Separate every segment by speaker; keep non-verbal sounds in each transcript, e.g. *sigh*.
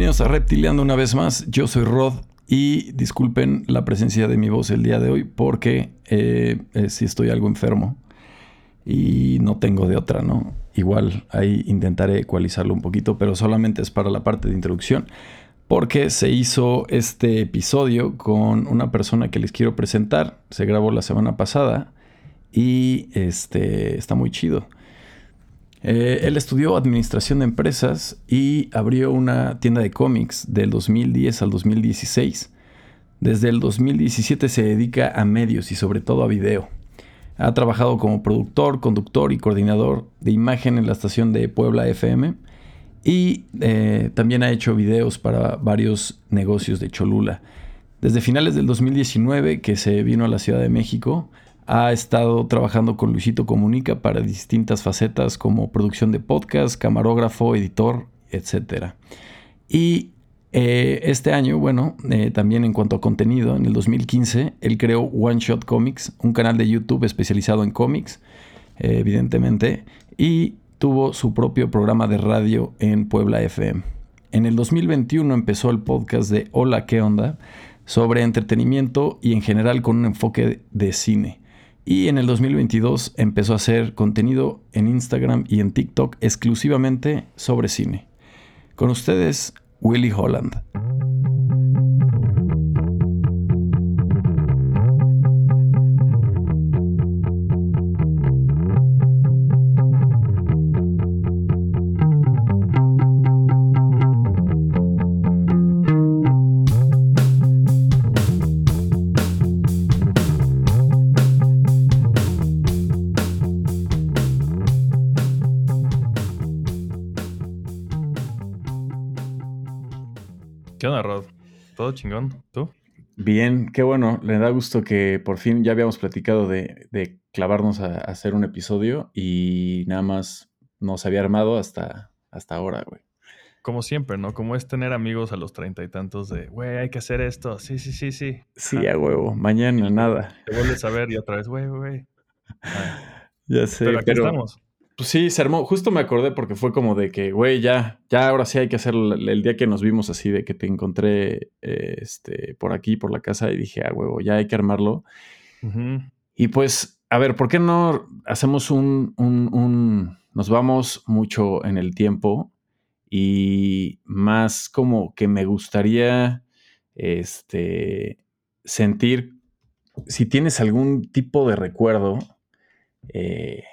Speaker 1: Bienvenidos a Reptiliando una vez más. Yo soy Rod y disculpen la presencia de mi voz el día de hoy porque eh, eh, sí estoy algo enfermo y no tengo de otra, ¿no? Igual ahí intentaré ecualizarlo un poquito, pero solamente es para la parte de introducción porque se hizo este episodio con una persona que les quiero presentar. Se grabó la semana pasada y este está muy chido. Eh, él estudió administración de empresas y abrió una tienda de cómics del 2010 al 2016. Desde el 2017 se dedica a medios y sobre todo a video. Ha trabajado como productor, conductor y coordinador de imagen en la estación de Puebla FM y eh, también ha hecho videos para varios negocios de Cholula. Desde finales del 2019 que se vino a la Ciudad de México, ha estado trabajando con Luisito Comunica para distintas facetas como producción de podcast, camarógrafo, editor, etc. Y eh, este año, bueno, eh, también en cuanto a contenido, en el 2015, él creó One Shot Comics, un canal de YouTube especializado en cómics, eh, evidentemente, y tuvo su propio programa de radio en Puebla FM. En el 2021 empezó el podcast de Hola, ¿qué onda? sobre entretenimiento y en general con un enfoque de cine. Y en el 2022 empezó a hacer contenido en Instagram y en TikTok exclusivamente sobre cine. Con ustedes, Willy Holland.
Speaker 2: Chingón. ¿Tú?
Speaker 1: Bien, qué bueno. Le da gusto que por fin ya habíamos platicado de, clavarnos a, hacer un episodio y nada más nos había armado hasta, hasta ahora, güey.
Speaker 2: Como siempre, ¿no? Como es tener amigos a los treinta y tantos de, güey, hay que hacer esto. Sí, sí, sí, sí.
Speaker 1: Sí, a huevo. Mañana nada.
Speaker 2: Te vuelves a ver y otra vez, güey, güey. *laughs*
Speaker 1: Ya sé, pero, aquí estamos. Pues sí, se armó. Justo me acordé porque fue como de que, güey, ya, ya ahora sí hay que hacer el, día que nos vimos así, de que te encontré eh, este, por aquí, por la casa, y dije, ah, huevo, ya hay que armarlo. Y pues, a ver, ¿por qué no hacemos un, un, un, Nos vamos mucho en el tiempo y más como que me gustaría este, sentir si tienes algún tipo de recuerdo. Eh,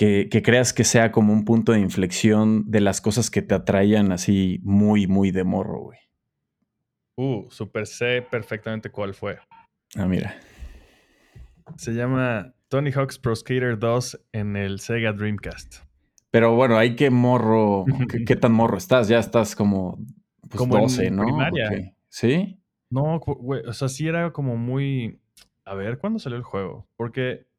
Speaker 1: que, creas que sea como un punto de inflexión de las cosas que te atraían así muy, muy de morro, güey.
Speaker 2: Uh, super sé perfectamente cuál fue.
Speaker 1: Ah, mira.
Speaker 2: Se llama Tony Hawk's Pro Skater 2 en el Sega Dreamcast.
Speaker 1: Pero bueno, ahí qué morro, qué, tan morro estás, ya estás como, pues, como 12, ¿no?
Speaker 2: Primaria.
Speaker 1: ¿Sí?
Speaker 2: No, güey, o sea, sí era como muy... A ver, ¿cuándo salió el juego? Porque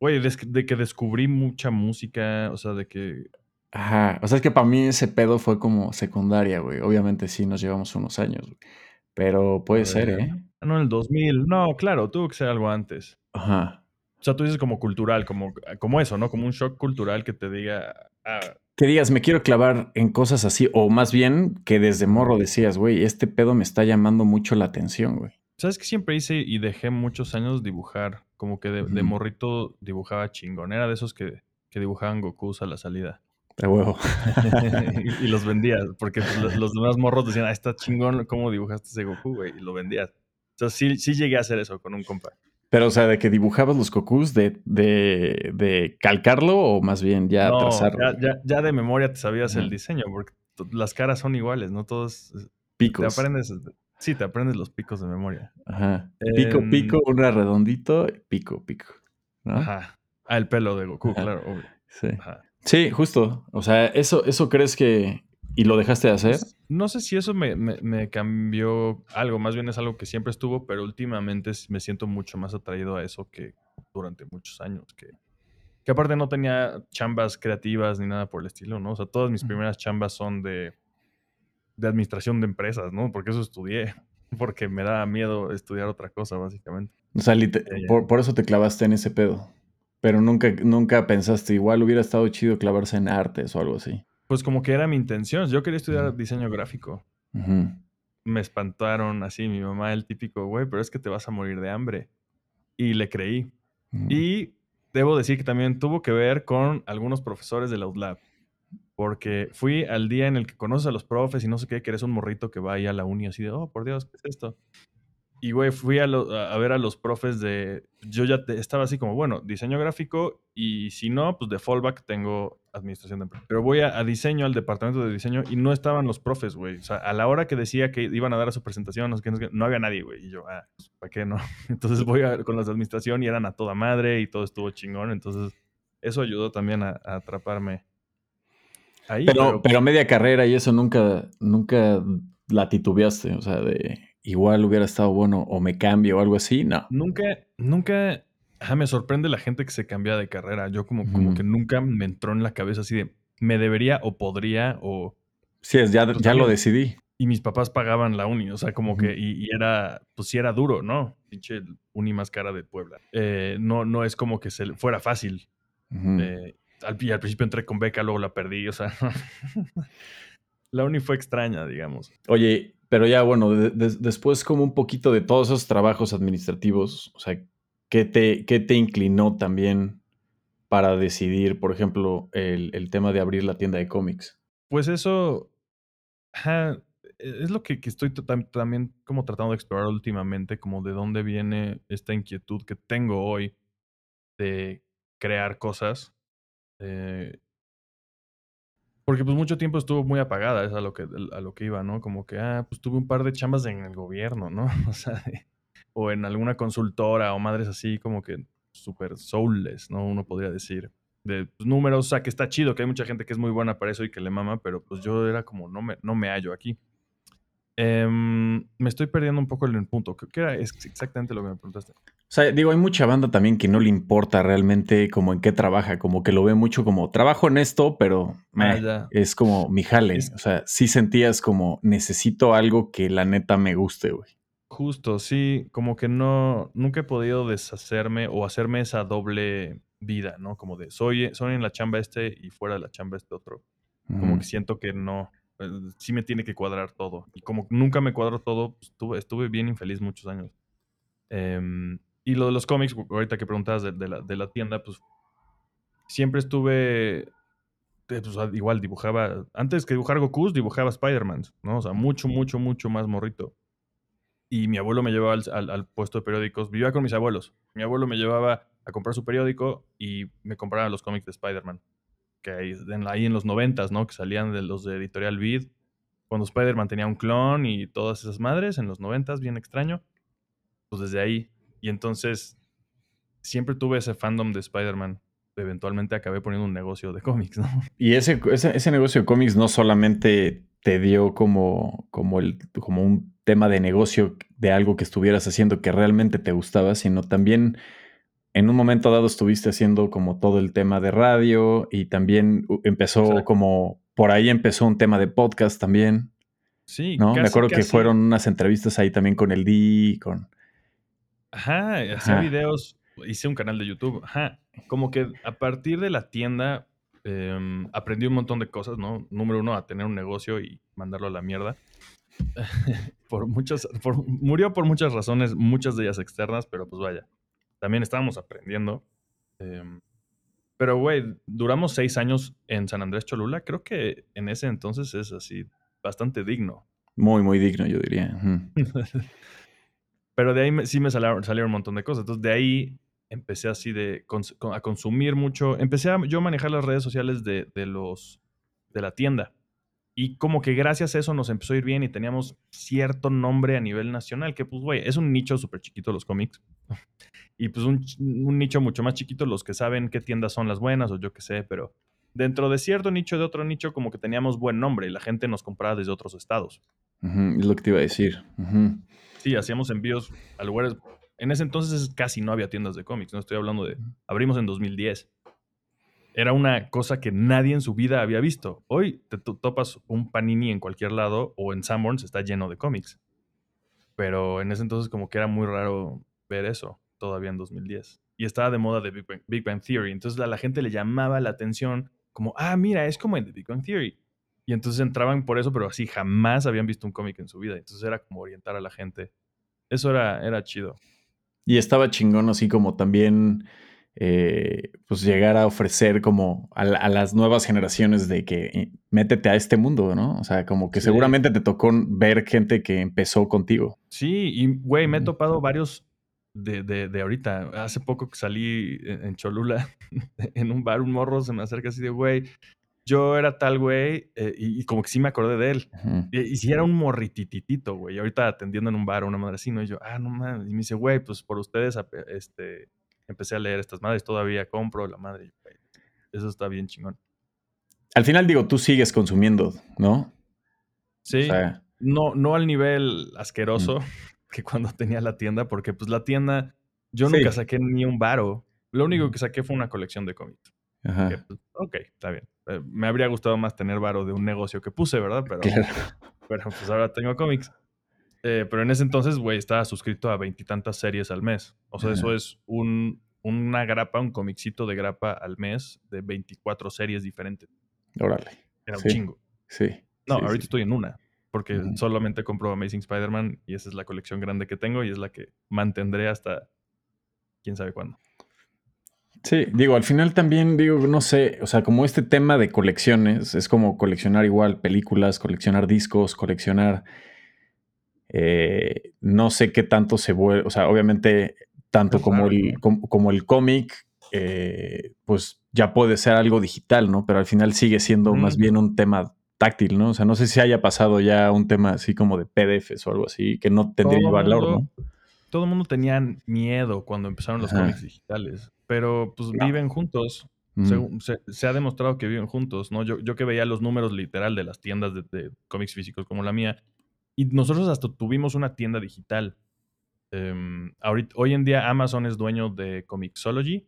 Speaker 2: Güey, de, que descubrí mucha música, o sea, de que...
Speaker 1: Ajá, o sea, es que para mí ese pedo fue como secundaria, güey. Obviamente sí nos llevamos unos años, güey. Pero puede ser, ¿eh?
Speaker 2: Ah, no, en el 2000. No, claro, tuvo que ser algo antes.
Speaker 1: Ajá.
Speaker 2: O sea, tú dices como cultural, como, como eso, ¿no? Como un shock cultural que te diga... Ah,
Speaker 1: que digas, me quiero clavar en cosas así, o más bien que desde morro decías, güey, este pedo me está llamando mucho la atención, güey.
Speaker 2: ¿Sabes que siempre hice y dejé muchos años dibujar? Como que de, morrito dibujaba chingón. Era de esos que, que dibujaban Gokus a la salida.
Speaker 1: De huevo. *laughs*
Speaker 2: y, los vendías, porque *laughs* los, demás morros decían, ah, está chingón, ¿cómo dibujaste ese Goku, güey? Y lo vendías. Entonces sí, sí llegué a hacer eso con un compa.
Speaker 1: Pero, o sea, de que dibujabas los Gokus, de, de, de calcarlo o más bien ya trazarlo.
Speaker 2: Ya, ya, de memoria te sabías el diseño, porque las caras son iguales, ¿no? Todos.
Speaker 1: Picos.
Speaker 2: Te aprendes Sí, te aprendes los picos de memoria.
Speaker 1: Ajá. Pico, pico, em, una redondito, pico, pico.
Speaker 2: Ajá. Ah, el pelo de Goku, claro, obvio.
Speaker 1: Sí. Sí, justo. O sea, ¿eso, ¿eso crees que... y lo dejaste de hacer?
Speaker 2: No sé si eso me, cambió algo, más bien es algo que siempre estuvo, pero últimamente me siento mucho más atraído a eso que durante muchos años, que, que aparte no tenía chambas creativas ni nada por el estilo, ¿no? O sea, todas mis primeras chambas son de de administración de empresas, ¿no? Porque eso estudié, *laughs* porque me da miedo estudiar otra cosa, básicamente.
Speaker 1: O sea, por, eso te clavaste en ese pedo. Pero nunca, nunca pensaste, igual hubiera estado chido clavarse en artes o algo así.
Speaker 2: pues como que era mi intención. Yo quería estudiar diseño gráfico. Me espantaron así, mi mamá, el típico, güey, pero es que te vas a morir de hambre. Y le creí. Y debo decir que también tuvo que ver con algunos profesores del Outlab. Porque fui al día en el que conoces a los profes y no sé qué, que eres un morrito que va ahí a la uni así de, oh, por Dios, ¿qué es esto? Y, güey, fui a, ver a los profes de... Yo ya estaba así como, bueno, diseño gráfico y si no, pues de fallback tengo administración de. Pero voy a, diseño, al departamento de diseño y no estaban los profes, güey. O sea, a la hora que decía que iban a dar a su presentación, no, sé no, había nadie, güey. Y yo, ah, pues, ¿para qué no? *laughs* Entonces voy con los de administración y eran a toda madre y todo estuvo chingón. Entonces, eso ayudó también a, atraparme
Speaker 1: ahí. Pero, pero, media carrera y eso nunca, nunca la titubeaste, o sea, de igual hubiera estado bueno o me cambio o algo así, no.
Speaker 2: Nunca, nunca, me sorprende la gente que se cambia de carrera. Yo como, como que nunca me entró en la cabeza así de, me debería o podría o...
Speaker 1: Sí, es, ya, pues, ya lo decidí.
Speaker 2: Y mis papás pagaban la uni, o sea, como que, y, era, pues sí era duro, ¿no? Pinche uni más cara de Puebla. Eh, no, no es como que se fuera fácil. Eh, al, al, principio entré con beca, luego la perdí, o sea, *laughs* la uni fue extraña, digamos.
Speaker 1: Oye, pero ya, bueno, después como un poquito de todos esos trabajos administrativos, o sea, ¿qué te, qué te inclinó también para decidir, por ejemplo, el, tema de abrir la tienda de cómics?
Speaker 2: Pues eso e, es lo que, estoy también como tratando de explorar últimamente, como de dónde viene esta inquietud que tengo hoy de crear cosas. Eh, porque pues mucho tiempo estuvo muy apagada, es a lo que, a lo que iba, ¿no? Como que, ah, pues tuve un par de chambas en el gobierno, ¿no? *laughs* O sea, o en alguna consultora o madres así como que súper soulless, ¿no? Uno podría decir. De pues, números, o sea, que está chido, que hay mucha gente que es muy buena para eso y que le mama, pero pues yo era como, no me, no me hallo aquí. Em, me estoy perdiendo un poco el punto. ¿Qué era exactamente lo que me preguntaste?
Speaker 1: O sea, digo, hay mucha banda también que no le importa realmente como en qué trabaja, como que lo ve mucho como trabajo en esto, pero ah, es como mi jale. O sea, sí sentías como necesito algo que la neta me guste, güey.
Speaker 2: Justo, sí, como que no, nunca he podido deshacerme o hacerme esa doble vida, ¿no? Como de soy, soy en la chamba este y fuera de la chamba este otro. Como que siento que no, sí me tiene que cuadrar todo. Y como nunca me cuadró todo, pues, estuve, estuve, bien infeliz muchos años. Em, y lo de los cómics, ahorita que preguntabas de, la, de la, tienda, pues siempre estuve, eh, pues, igual dibujaba, antes que dibujar Goku, dibujaba Spider-Man, ¿no? O sea, mucho, mucho, mucho más morrito. Y mi abuelo me llevaba al, al, puesto de periódicos, vivía con mis abuelos. Mi abuelo me llevaba a comprar su periódico y me compraba los cómics de Spider-Man que ahí en los noventas, ¿no? Que salían de los de Editorial Vid, cuando Spider-Man tenía un clon y todas esas madres en los noventas, bien extraño. Pues desde ahí. Y entonces siempre tuve ese fandom de Spider-Man. Eventualmente acabé poniendo un negocio de cómics, *laughs* ¿no?
Speaker 1: Y ese, ese, negocio de cómics no solamente te dio como, como, el, como un tema de negocio de algo que estuvieras haciendo que realmente te gustaba, sino también en un momento dado estuviste haciendo como todo el tema de radio y también empezó como, por ahí empezó un tema de podcast también. Sí, ¿no? Me acuerdo que fueron unas entrevistas ahí también con el D, con...
Speaker 2: Ajá, hacía videos, hice un canal de YouTube, ajá. Como que a partir de la tienda em, aprendí un montón de cosas, ¿no? Número uno, a tener un negocio y mandarlo a la mierda. *laughs* por muchas, murió por muchas razones, muchas de ellas externas, pero pues vaya también estábamos aprendiendo. Em, pero, güey, duramos seis años en San Andrés Cholula. Creo que en ese entonces es así, bastante digno.
Speaker 1: Muy, muy digno, yo diría. *laughs*
Speaker 2: pero de ahí sí me salieron, salieron, un montón de cosas. Entonces, de ahí empecé así de a consumir mucho. Empecé a yo manejar las redes sociales de, de, los, de la tienda. Y como que gracias a eso nos empezó a ir bien y teníamos cierto nombre a nivel nacional, que pues, güey, es un nicho súper chiquito los cómics. Y pues un, nicho mucho más chiquito, los que saben qué tiendas son las buenas o yo qué sé, pero dentro de cierto nicho, de otro nicho, como que teníamos buen nombre y la gente nos compraba desde otros estados.
Speaker 1: es lo que te iba a decir.
Speaker 2: Sí, hacíamos envíos a lugares... En ese entonces casi no había tiendas de cómics, no estoy hablando de... Abrimos en 2010 era una cosa que nadie en su vida había visto. Hoy te topas un panini en cualquier lado o en Sanborns está lleno de cómics. Pero en ese entonces como que era muy raro ver eso, todavía en 2010. Y estaba de moda de Big Bang, Theory. Entonces a la gente le llamaba la atención como, ah, mira, es como en The Big Bang Theory. Y entonces entraban por eso, pero así jamás habían visto un cómic en su vida. Entonces era como orientar a la gente. Eso era, era chido.
Speaker 1: Y estaba chingón así como también eh, pues llegar a ofrecer como a, las nuevas generaciones de que eh, métete a este mundo, ¿no? O sea, como que seguramente te tocó ver gente que empezó contigo.
Speaker 2: Sí, y güey, me he topado varios de, de, de, ahorita. Hace poco que salí en Cholula, *laughs* en un bar, un morro se me acerca así de, güey, yo era tal güey, eh, y, como que sí me acordé de él. y, si era un morritititito, güey. Ahorita atendiendo en un bar una madre así, ¿no? Y yo, ah, no mames. Y me dice, güey, pues por ustedes este, empecé a leer estas madres, todavía compro la madre. Eso está bien chingón.
Speaker 1: Al final, digo, tú sigues consumiendo, ¿no?
Speaker 2: Sí. no, no al nivel asqueroso que cuando tenía la tienda, porque pues la tienda, yo nunca saqué ni un varo. Lo único que saqué fue una colección de cómics. Ajá. Pues, ok, está bien. Eh, me habría gustado más tener varo de un negocio que puse, ¿verdad? Pero, pero pues ahora tengo cómics. Eh, pero en ese entonces, güey, estaba suscrito a veintitantas series al mes. O sea, eso es un, una grapa, un comicito de grapa al mes de 24 series diferentes.
Speaker 1: Órale.
Speaker 2: Era un chingo.
Speaker 1: Sí.
Speaker 2: No, ahorita estoy en una. Porque solamente compro Amazing Spider-Man y esa es la colección grande que tengo y es la que mantendré hasta quién sabe cuándo.
Speaker 1: Sí, digo, al final también digo, no sé, o sea, como este tema de colecciones, es como coleccionar igual películas, coleccionar discos, coleccionar, eh, no sé qué tanto se vuelve, o sea, obviamente tanto como el, como, el cómic, eh, pues ya puede ser algo digital, ¿no? Pero al final sigue siendo más bien un tema táctil, ¿no? O sea, no sé si haya pasado ya un tema así como de PDFs o algo así, que no tendría valor, ¿no?
Speaker 2: Todo el mundo tenía miedo cuando empezaron los cómics digitales pero pues viven juntos. Mm. Se, ha demostrado que viven juntos, ¿no? Yo, yo que veía los números literal de las tiendas de, cómics físicos como la mía, y nosotros hasta tuvimos una tienda digital. Ahorita, hoy en día Amazon es dueño de Comixology,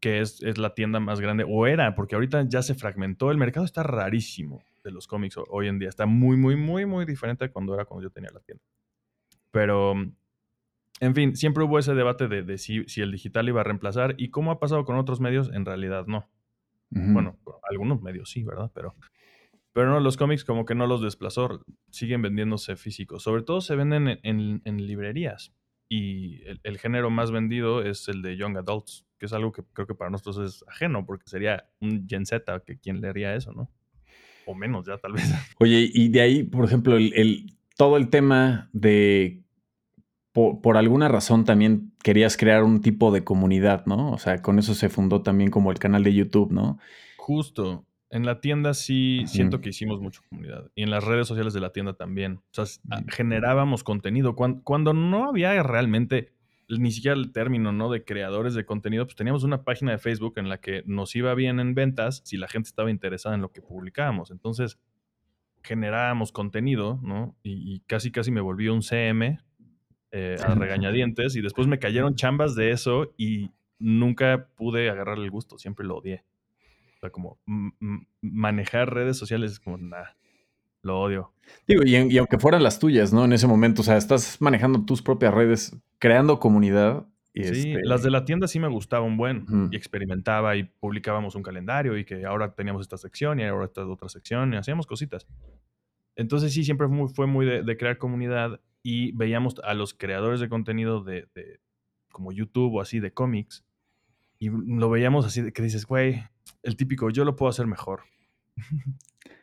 Speaker 2: que es, es, la tienda más grande, o era, porque ahorita ya se fragmentó, el mercado está rarísimo de los cómics hoy en día, está muy, muy, muy, muy diferente de cuando era cuando yo tenía la tienda. Pero en fin, siempre hubo ese debate de, si, el digital iba a reemplazar y cómo ha pasado con otros medios, en realidad no. Bueno, algunos medios sí, ¿verdad? Pero, pero no, los cómics como que no los desplazó, siguen vendiéndose físicos. Sobre todo se venden en, librerías. Y el, género más vendido es el de Young Adults, que es algo que creo que para nosotros es ajeno, porque sería un Gen Z que quien leería eso, ¿no? O menos ya, tal vez. *laughs*
Speaker 1: Oye, y de ahí, por ejemplo, el todo el tema de por, alguna razón también querías crear un tipo de comunidad, ¿no? O sea, con eso se fundó también como el canal de YouTube, ¿no?
Speaker 2: Justo. En la tienda sí siento que hicimos mucha comunidad. Y en las redes sociales de la tienda también. O sea, mm. generábamos contenido. Cuando, no había realmente ni siquiera el término, ¿no? De creadores de contenido, pues teníamos una página de Facebook en la que nos iba bien en ventas si la gente estaba interesada en lo que publicábamos. Entonces, generábamos contenido, ¿no? Y, y casi, casi me volví un CM eh, a *laughs* regañadientes y después me cayeron chambas de eso y nunca pude agarrar el gusto, siempre lo odié. O sea, como manejar redes sociales es como, nada, lo odio.
Speaker 1: Digo, y, aunque fueran las tuyas, ¿no? En ese momento, o sea, estás manejando tus propias redes, creando comunidad.
Speaker 2: Y sí, este las de la tienda sí me gustaban buen y experimentaba y publicábamos un calendario y que ahora teníamos esta sección y ahora esta otra sección y hacíamos cositas. Entonces sí, siempre fue muy, fue muy de, de crear comunidad y veíamos a los creadores de contenido de, como YouTube o así de cómics y lo veíamos así de que dices, güey, el típico, yo lo puedo hacer mejor. *laughs*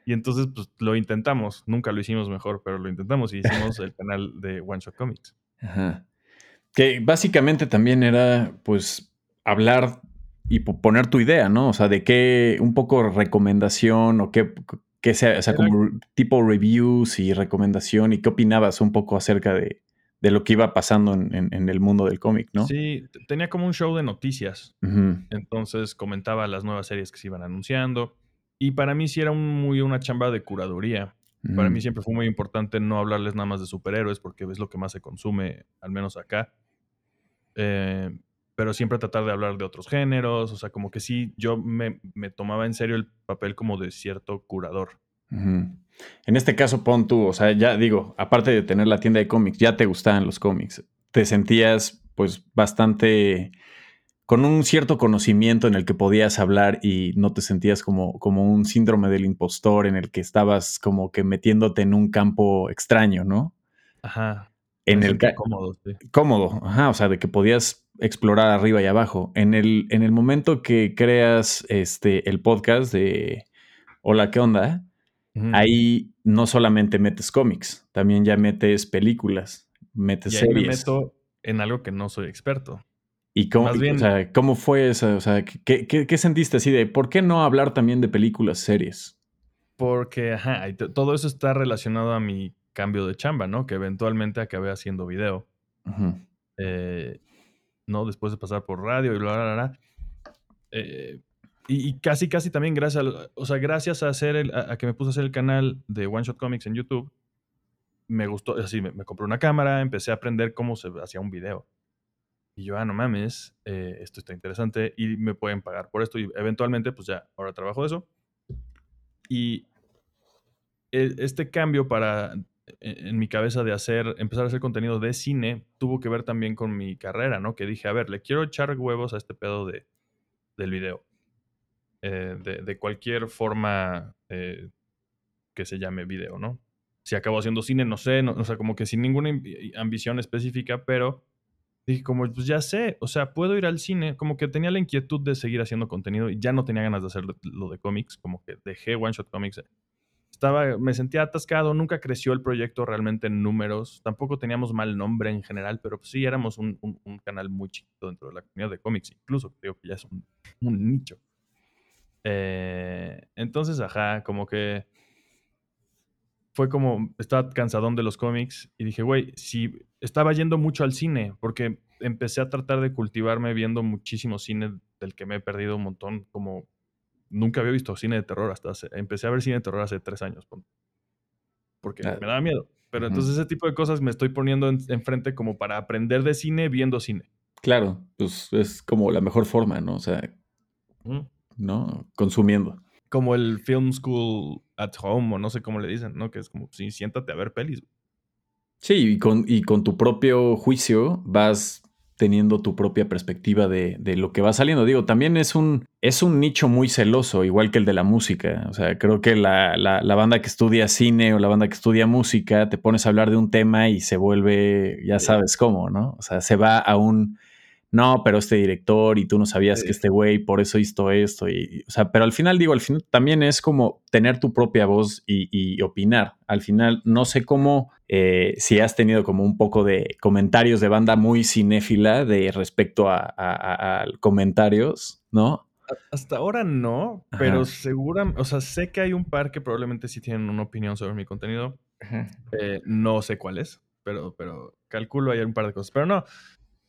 Speaker 2: y entonces pues lo intentamos, nunca lo hicimos mejor, pero lo intentamos y hicimos el canal de One Shot Comics.
Speaker 1: Ajá. Que básicamente también era pues hablar y poner tu idea, ¿no? O sea, de qué un poco recomendación o qué, que sea, o sea, como tipo reviews y recomendación y qué opinabas un poco acerca de, lo que iba pasando en, el mundo del cómic, ¿no?
Speaker 2: Sí, tenía como un show de noticias. Entonces comentaba las nuevas series que se iban anunciando. Y para mí sí era muy una chamba de curaduría. Para mí siempre fue muy importante no hablarles nada más de superhéroes porque es lo que más se consume, al menos acá. Eh, pero siempre tratar de hablar de otros géneros, o sea, como que sí, yo me, tomaba en serio el papel como de cierto curador.
Speaker 1: En este caso, pon tú, o sea, ya digo, aparte de tener la tienda de cómics, ya te gustaban los cómics, te sentías pues bastante con un cierto conocimiento en el que podías hablar y no te sentías como, como un síndrome del impostor en el que estabas como que metiéndote en un campo extraño, ¿no?
Speaker 2: Ajá.
Speaker 1: En
Speaker 2: Me
Speaker 1: el
Speaker 2: cómodo, sí.
Speaker 1: cómodo, ajá, o sea, de que podías explorar arriba y abajo. En el, en el momento que creas este, el podcast de Hola, ¿qué onda? Ahí no solamente metes cómics, también ya metes películas, metes
Speaker 2: Y ahí me
Speaker 1: series.
Speaker 2: meto en algo que no soy experto.
Speaker 1: ¿Y cómo,
Speaker 2: Más
Speaker 1: y,
Speaker 2: bien-
Speaker 1: o sea, cómo fue eso? O sea, ¿qué, qué, qué sentiste así de por qué no hablar también de películas, series?
Speaker 2: Porque, ajá, todo eso está relacionado a mi cambio de chamba, ¿no? Que eventualmente acabé haciendo video. Eh, ¿no? Después de pasar por radio y bla, bla, bla. bla. Eh, y, y casi, casi también gracias, al- o sea, gracias a hacer el, a, a que me puse a hacer el canal de One Shot Comics en YouTube, me gustó, así, me, me compré una cámara, empecé a aprender cómo se hacía un video. Y yo, ah, no mames, eh, esto está interesante y me pueden pagar por esto. Y eventualmente, pues ya, ahora trabajo de eso. Y e- este cambio para, en en mi cabeza de hacer, empezar a hacer contenido de cine, tuvo que ver también con mi carrera, ¿no? Que dije, a ver, le quiero echar huevos a este pedo de, del video. Eh, de, de cualquier forma eh, que se llame video, ¿no? Si acabo haciendo cine, no sé, no, o sea, como que sin ninguna ambi- ambición específica, pero dije, como, pues ya sé, o sea, puedo ir al cine, como que tenía la inquietud de seguir haciendo contenido y ya no tenía ganas de hacer lo- de cómics, como que dejé One Shot Comics estaba, me sentía atascado, nunca creció el proyecto realmente en números, tampoco teníamos mal nombre en general, pero pues sí éramos un, un- canal muy chiquito dentro de la comunidad de cómics, incluso creo que ya es un, un nicho. Eh, entonces, ajá, como que fue como, estaba cansadón de los cómics y dije, güey, si estaba yendo mucho al cine, porque empecé a tratar de cultivarme viendo muchísimo cine del que me he perdido un montón, como nunca había visto cine de terror hasta hace, empecé a ver cine de terror hace tres años, porque
Speaker 1: Ah,
Speaker 2: me daba miedo. Pero entonces ese tipo de cosas me estoy poniendo en- enfrente como para aprender de cine viendo cine.
Speaker 1: Claro, pues es como la mejor forma, ¿no? O sea. ¿no? Consumiendo.
Speaker 2: Como el Film School at Home o no sé cómo le dicen, ¿no? Que es como, sí, siéntate a ver pelis.
Speaker 1: Sí, y con, y con tu propio juicio vas teniendo tu propia perspectiva de, de lo que va saliendo. Digo, también es un, es un nicho muy celoso, igual que el de la música. O sea, creo que la, la- la banda que estudia cine o la banda que estudia música, te pones a hablar de un tema y se vuelve, ya sabes cómo, ¿no? O sea, se va a un, no, pero este director y tú no sabías
Speaker 2: Sí.
Speaker 1: que este güey por eso hizo esto. Y, o sea, pero al final digo, al final también es como tener tu propia voz y, y opinar. Al final, no sé cómo, eh, si has tenido como un poco de comentarios de banda muy cinéfila de respecto a, a- a- a comentarios, ¿no?
Speaker 2: Hasta ahora no,
Speaker 1: Ajá.
Speaker 2: pero segura, o sea, sé que hay un par que probablemente sí tienen una opinión sobre mi contenido. Eh, no sé cuál es, pero, pero calculo hay un par de cosas. Pero no,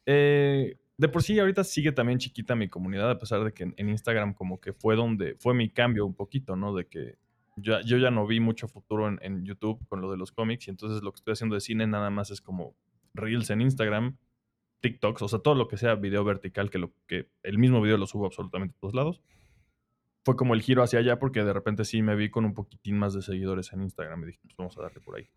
Speaker 2: eh, de por sí ahorita sigue también chiquita mi comunidad, a pesar de que en, Instagram como que fue donde fue mi cambio un poquito, ¿no? De que yo, yo ya no vi mucho futuro en, en YouTube con lo de los cómics y entonces lo que estoy haciendo de cine nada más es como reels en Instagram, TikToks, o sea, todo lo que sea video vertical, que, lo, que el mismo video lo subo absolutamente a todos lados. Fue como el giro hacia allá porque de repente sí me vi con un poquitín más de seguidores en Instagram y dije, pues vamos a darle por ahí.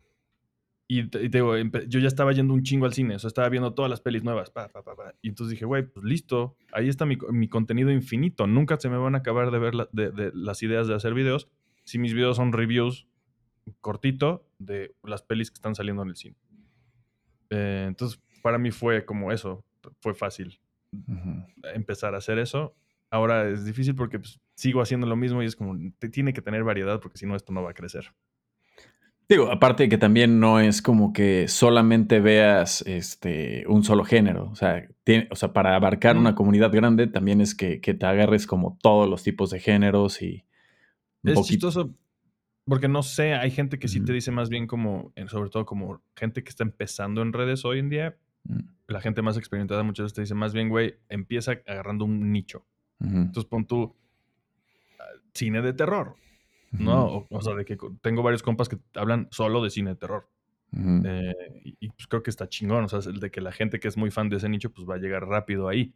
Speaker 2: Y te, y te digo, empe- yo ya estaba yendo un chingo al cine, o sea, estaba viendo todas las pelis nuevas. pa, pa, pa. Y entonces dije, güey, pues listo, ahí está mi, co- mi contenido infinito. Nunca se me van a acabar de ver la- de, de las ideas de hacer videos. Si mis videos son reviews cortito de las pelis que están saliendo en el cine. Eh, entonces, para mí fue como eso, fue fácil empezar a hacer eso. Ahora es difícil porque pues, sigo haciendo lo mismo y es como, te tiene que tener variedad porque si no, esto no va a crecer.
Speaker 1: Digo, aparte de que también no es como que solamente veas este, un solo género. O sea, tiene- o sea para abarcar
Speaker 2: Mm.
Speaker 1: una comunidad grande también es que, que te agarres como todos los tipos de géneros y un
Speaker 2: Es
Speaker 1: poquito.
Speaker 2: chistoso porque no sé, hay gente que sí te dice más bien como, en- sobre todo como gente que está empezando en redes hoy en día,
Speaker 1: Mm,
Speaker 2: la gente más experimentada muchas veces te dice más bien, güey, empieza agarrando un nicho. Entonces pon tú ah, cine de terror, ¿no? O, o sea, de que tengo varios compas que hablan solo de cine de terror. Eh, y, y, pues creo que está chingón, o sea, el de que la gente que es muy fan de ese nicho, pues va a llegar rápido ahí.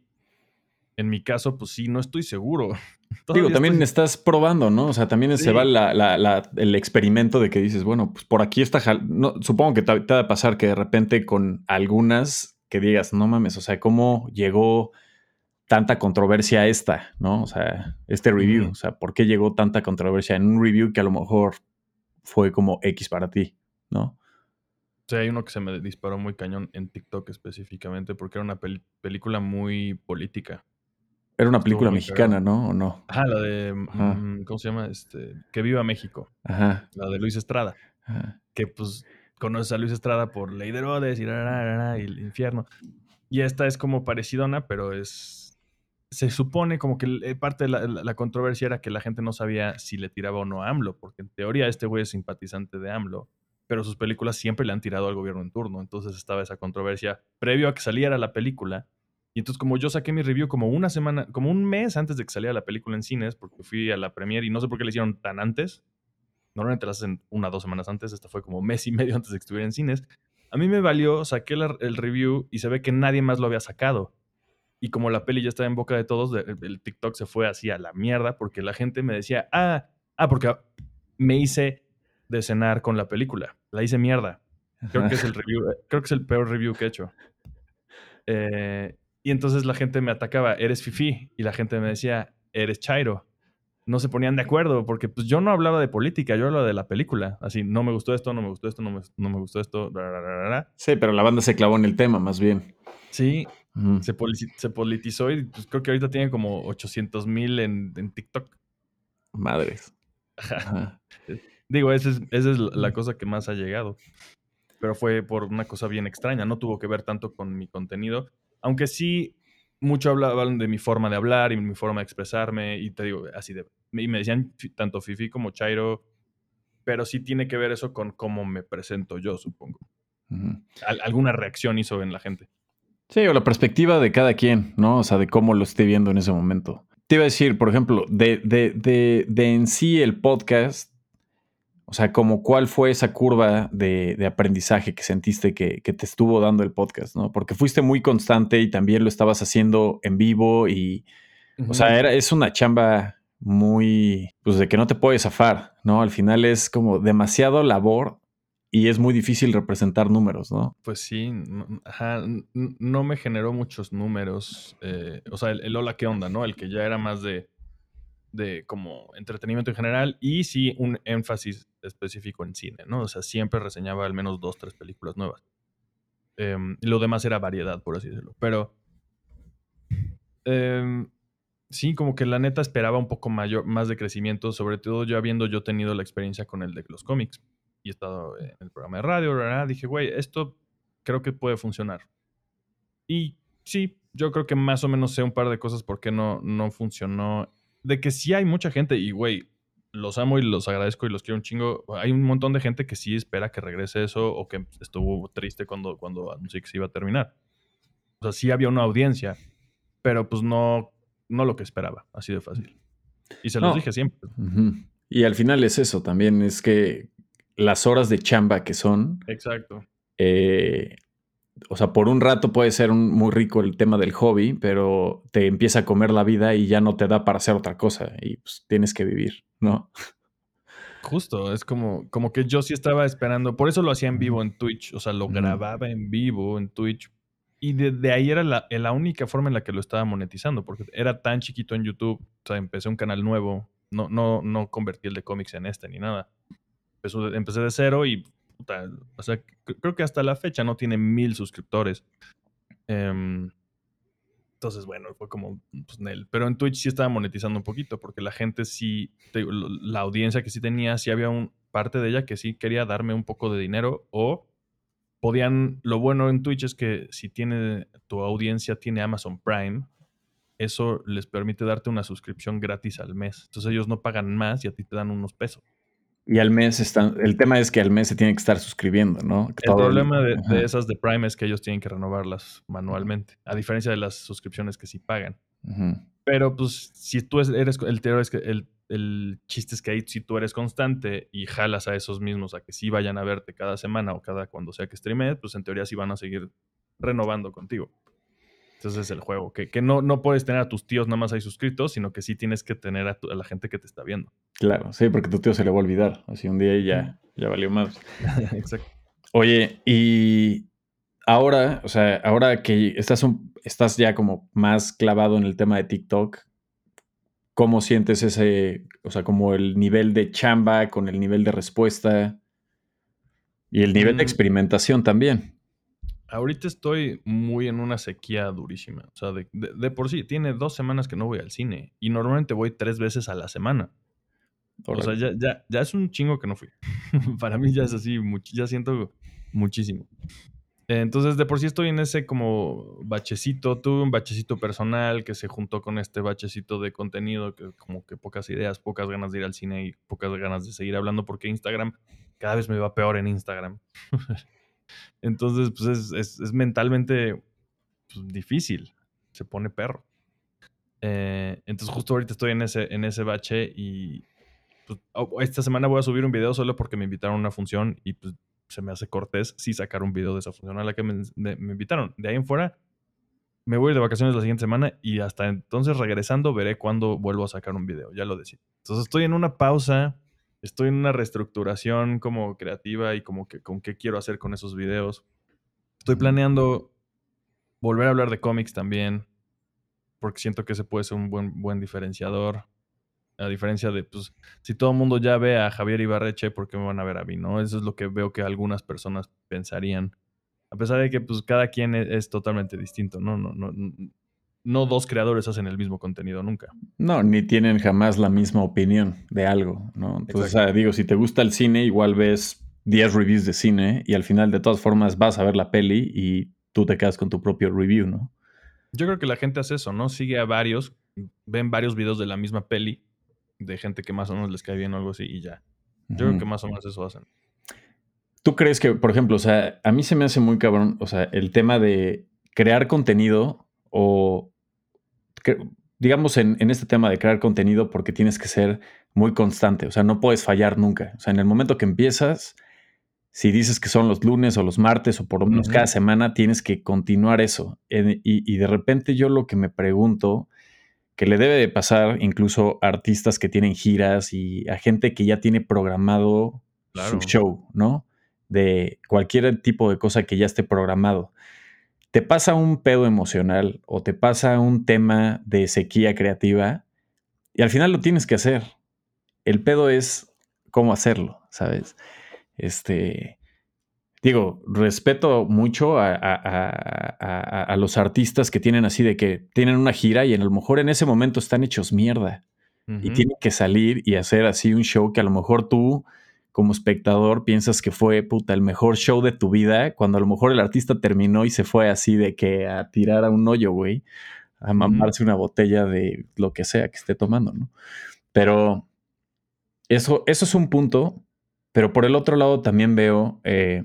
Speaker 2: En mi caso, pues sí, no estoy seguro. *laughs*
Speaker 1: Digo, también
Speaker 2: estoy-
Speaker 1: estás probando, ¿no? O sea, también se va la- la- la- el experimento de que dices, bueno, pues por aquí está. jal- No, supongo que te, te va a pasar que de repente con algunas que digas, no mames, o sea, cómo llegó tanta controversia esta, ¿no? O sea, este review. O sea, ¿por qué llegó tanta controversia en un review que a lo mejor fue como X para ti, ¿no?
Speaker 2: Sí, hay uno que se me disparó muy cañón en TikTok específicamente porque era una película muy política.
Speaker 1: Era una película mexicana, ¿no? ¿O no?
Speaker 2: Ajá, la de. Mm, ¿Cómo se llama? Este, que viva México. Ajá. La de Luis Estrada. Ajá. Que pues conoces a Luis Estrada por Ley de Herodes y, y el infierno. Y esta es como parecidona, pero es. Se supone como que eh, parte de la, controversia era que la gente no sabía si le tiraba o no a AMLO, porque en teoría este güey es simpatizante de AMLO, pero sus películas siempre le han tirado al gobierno en turno. Entonces estaba esa controversia previo a que saliera la película. Y entonces, como yo saqué mi review como una semana, como un mes antes de que saliera la película en cines, porque fui a la premiere y no sé por qué le hicieron tan antes. Normalmente la hacen una o dos semanas antes, esta fue como mes y medio antes de que estuviera en cines. A mí me valió, saqué el review y se ve que nadie más lo había sacado. Y como la peli ya estaba en boca de todos, el, TikTok se fue así a la mierda porque la gente me decía, ah, ah, porque me hice de cenar con la película. La hice mierda. Creo que es el review, creo que es el peor review que he hecho. Eh, y entonces la gente me atacaba, eres Fifi. Y la gente me decía, eres Chairo no se ponían de acuerdo, porque pues yo no hablaba de política, yo hablaba de la película. Así, no me gustó esto, no me gustó esto, no me, no me gustó esto.
Speaker 1: sí, pero la banda se clavó en el tema, más bien.
Speaker 2: Sí, se, se, politizó y pues, creo que ahorita tienen como 800 mil en, TikTok.
Speaker 1: Madres.
Speaker 2: Digo, esa es, esa es la cosa que más ha llegado. Pero fue por una cosa bien extraña, no tuvo que ver tanto con mi contenido. Aunque sí mucho hablaban de mi forma de hablar y mi forma de expresarme y te digo, así de... Y me decían tanto Fifi como Chairo, pero sí tiene que ver eso con cómo me presento yo, supongo. alguna reacción hizo en la gente.
Speaker 1: Sí, o la perspectiva de cada quien, ¿no? O sea, de cómo lo esté viendo en ese momento. Te iba a decir, por ejemplo, de, de, de, de en sí el podcast, o sea, como cuál fue esa curva de, aprendizaje que sentiste que, te estuvo dando el podcast, ¿no? Porque fuiste muy constante y también lo estabas haciendo en vivo y, o sea, era, es una chamba muy, pues de que no te puedes zafar, ¿no? Al final es como demasiado labor y es muy difícil representar números, ¿no?
Speaker 2: Pues sí, ajá, no me generó muchos números, eh, o sea, el, hola, ¿qué onda, no? El que ya era más de de como entretenimiento en general y sí un énfasis específico en cine, ¿no? O sea, siempre reseñaba al menos dos, tres películas nuevas. Y lo demás era variedad, por así decirlo. Pero em, sí, como que la neta esperaba un poco mayor, más de crecimiento, sobre todo yo habiendo yo tenido la experiencia con el de los cómics y he estado en el programa de radio, dije, güey, esto creo que puede funcionar. Y sí, yo creo que más o menos sé un par de cosas por qué no, no funcionó de que sí hay mucha gente y, güey, los amo y los agradezco y los quiero un chingo. Hay un montón de gente que sí espera que regrese eso o que estuvo triste cuando, cuando anuncié que se iba a terminar. O sea, sí había una audiencia, pero pues no, no lo que esperaba, así de fácil. Y se los dije siempre.
Speaker 1: Y al final es eso también, es que las horas de chamba que son.
Speaker 2: Exacto.
Speaker 1: Eh, o sea, por un rato puede ser muy rico el tema del hobby, pero te empieza a comer la vida y ya no te da para hacer otra cosa y pues tienes que vivir, ¿no?
Speaker 2: Justo, es como, como que yo sí estaba esperando, por eso lo hacía en vivo en Twitch, o sea, lo grababa en vivo en Twitch y de, ahí era la, la, única forma en la que lo estaba monetizando, porque era tan chiquito en YouTube, o sea, empecé un canal nuevo, no, no, no convertí el de cómics en este ni nada. Empecé de cero y o sea, creo que hasta la fecha no tiene mil suscriptores. Em, entonces, bueno, fue como, pues, Pero en Twitch sí estaba monetizando un poquito, porque la gente sí, la audiencia que sí tenía, sí había un parte de ella que sí quería darme un poco de dinero o podían, lo bueno en Twitch es que si tiene, tu audiencia tiene Amazon Prime, eso les permite darte una suscripción gratis al mes. Entonces ellos no pagan más y a ti te dan unos pesos.
Speaker 1: Y al mes están, el tema es que al mes se tiene que estar suscribiendo, ¿no?
Speaker 2: el problema de, esas de Prime es que ellos tienen que renovarlas manualmente, a diferencia de las suscripciones que sí pagan. Pero pues si tú eres, el es que el, el, chiste es que ahí si tú eres constante y jalas a esos mismos a que sí vayan a verte cada semana o cada cuando sea que streames, pues en teoría sí van a seguir renovando contigo. Ese es el juego, que, que no, no puedes tener a tus tíos nada más ahí suscritos, sino que sí tienes que tener a, la gente que te está viendo.
Speaker 1: Claro, sí, porque tu tío se le va a olvidar. Así un día y ya, ya valió más. *laughs* Exacto. Oye, y ahora, o sea, ahora que estás, estás ya como más clavado en el tema de TikTok, ¿cómo sientes ese, o sea, como el nivel de chamba con el nivel de respuesta y el nivel de mm. experimentación también?
Speaker 2: Ahorita estoy muy en una sequía durísima. O sea, de, por sí, tiene dos semanas que no voy al cine y normalmente voy tres veces a la semana. O sea, ya, ya, ya es un chingo que no fui. *laughs* Para mí ya es así, ya siento muchísimo. Entonces, de por sí estoy en ese como bachecito. Tuve un bachecito personal que se juntó con este bachecito de contenido, que como que pocas ideas, pocas ganas de ir al cine y pocas ganas de seguir hablando, porque Instagram cada vez me va peor en Instagram. *laughs* Entonces, pues es, mentalmente pues, difícil. Se pone perro. Eh, entonces, justo ahorita estoy en ese, en ese bache y pues, esta semana voy a subir un video solo porque me invitaron a una función y pues se me hace cortés sí sacar un video de esa función a la que me, invitaron. De ahí en fuera, me voy de vacaciones la siguiente semana y hasta entonces regresando veré cuándo vuelvo a sacar un video, ya lo decía. Entonces estoy en una pausa, estoy en una reestructuración como creativa y como que con qué quiero hacer con esos videos. Estoy planeando volver a hablar de cómics también, porque siento que ese puede ser un buen, buen diferenciador. A diferencia de, pues, si todo el mundo ya ve a Javier Ibarreche, ¿por qué me van a ver a mí? ¿No? Eso es lo que veo que algunas personas pensarían. A pesar de que, pues, cada quien es, es totalmente distinto, ¿no? No, no, no dos creadores hacen el mismo contenido nunca.
Speaker 1: No, ni tienen jamás la misma opinión de algo, ¿no? Entonces, o sea, digo, si te gusta el cine, igual ves 10 reviews de cine y al final, de todas formas, vas a ver la peli y tú te quedas con tu propio review, ¿no?
Speaker 2: Yo creo que la gente hace eso, ¿no? Sigue a varios, ven varios videos de la misma peli de gente que más o menos les cae bien o algo así y ya. Yo creo que más o menos eso hacen.
Speaker 1: ¿Tú crees que, por ejemplo, o sea, a mí se me hace muy cabrón, o sea, el tema de crear contenido o, digamos, en, en, este tema de crear contenido porque tienes que ser muy constante, o sea, no puedes fallar nunca. O sea, en el momento que empiezas, si dices que son los lunes o los martes o por lo menos cada semana, tienes que continuar eso. y, y, de repente yo lo que me pregunto que le debe de pasar incluso a artistas que tienen giras y a gente que ya tiene programado su show, ¿no? De cualquier tipo de cosa que ya esté programado. Te pasa un pedo emocional o te pasa un tema de sequía creativa y al final lo tienes que hacer. El pedo es cómo hacerlo, ¿sabes? Este, digo, respeto mucho a, los artistas que tienen así de que tienen una gira y a lo mejor en ese momento están hechos mierda y tienen que salir y hacer así un show que a lo mejor tú como espectador piensas que fue puta el mejor show de tu vida cuando a lo mejor el artista terminó y se fue así de que a tirar a un hoyo, güey, a mamarse una botella de lo que sea que esté tomando, ¿no? Pero eso, eso es un punto, pero por el otro lado también veo... Eh,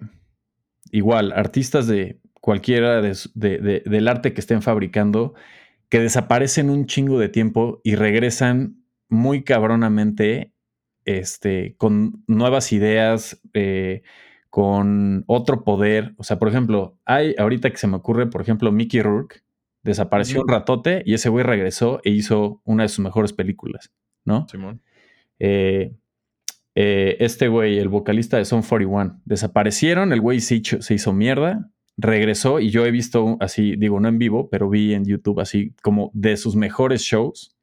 Speaker 1: igual, artistas de cualquiera del arte que estén fabricando, que desaparecen un chingo de tiempo y regresan muy cabronamente este, con nuevas ideas, eh, con otro poder. O sea, por ejemplo, hay ahorita que se me ocurre, por ejemplo, Mickey Rourke desapareció un ratote y ese güey regresó e hizo una de sus mejores películas, ¿no? Simón. Eh, eh, este güey, el vocalista de Son 41, desaparecieron, el güey se, se hizo mierda, regresó y yo he visto así, digo, no en vivo, pero vi en YouTube así como de sus mejores shows,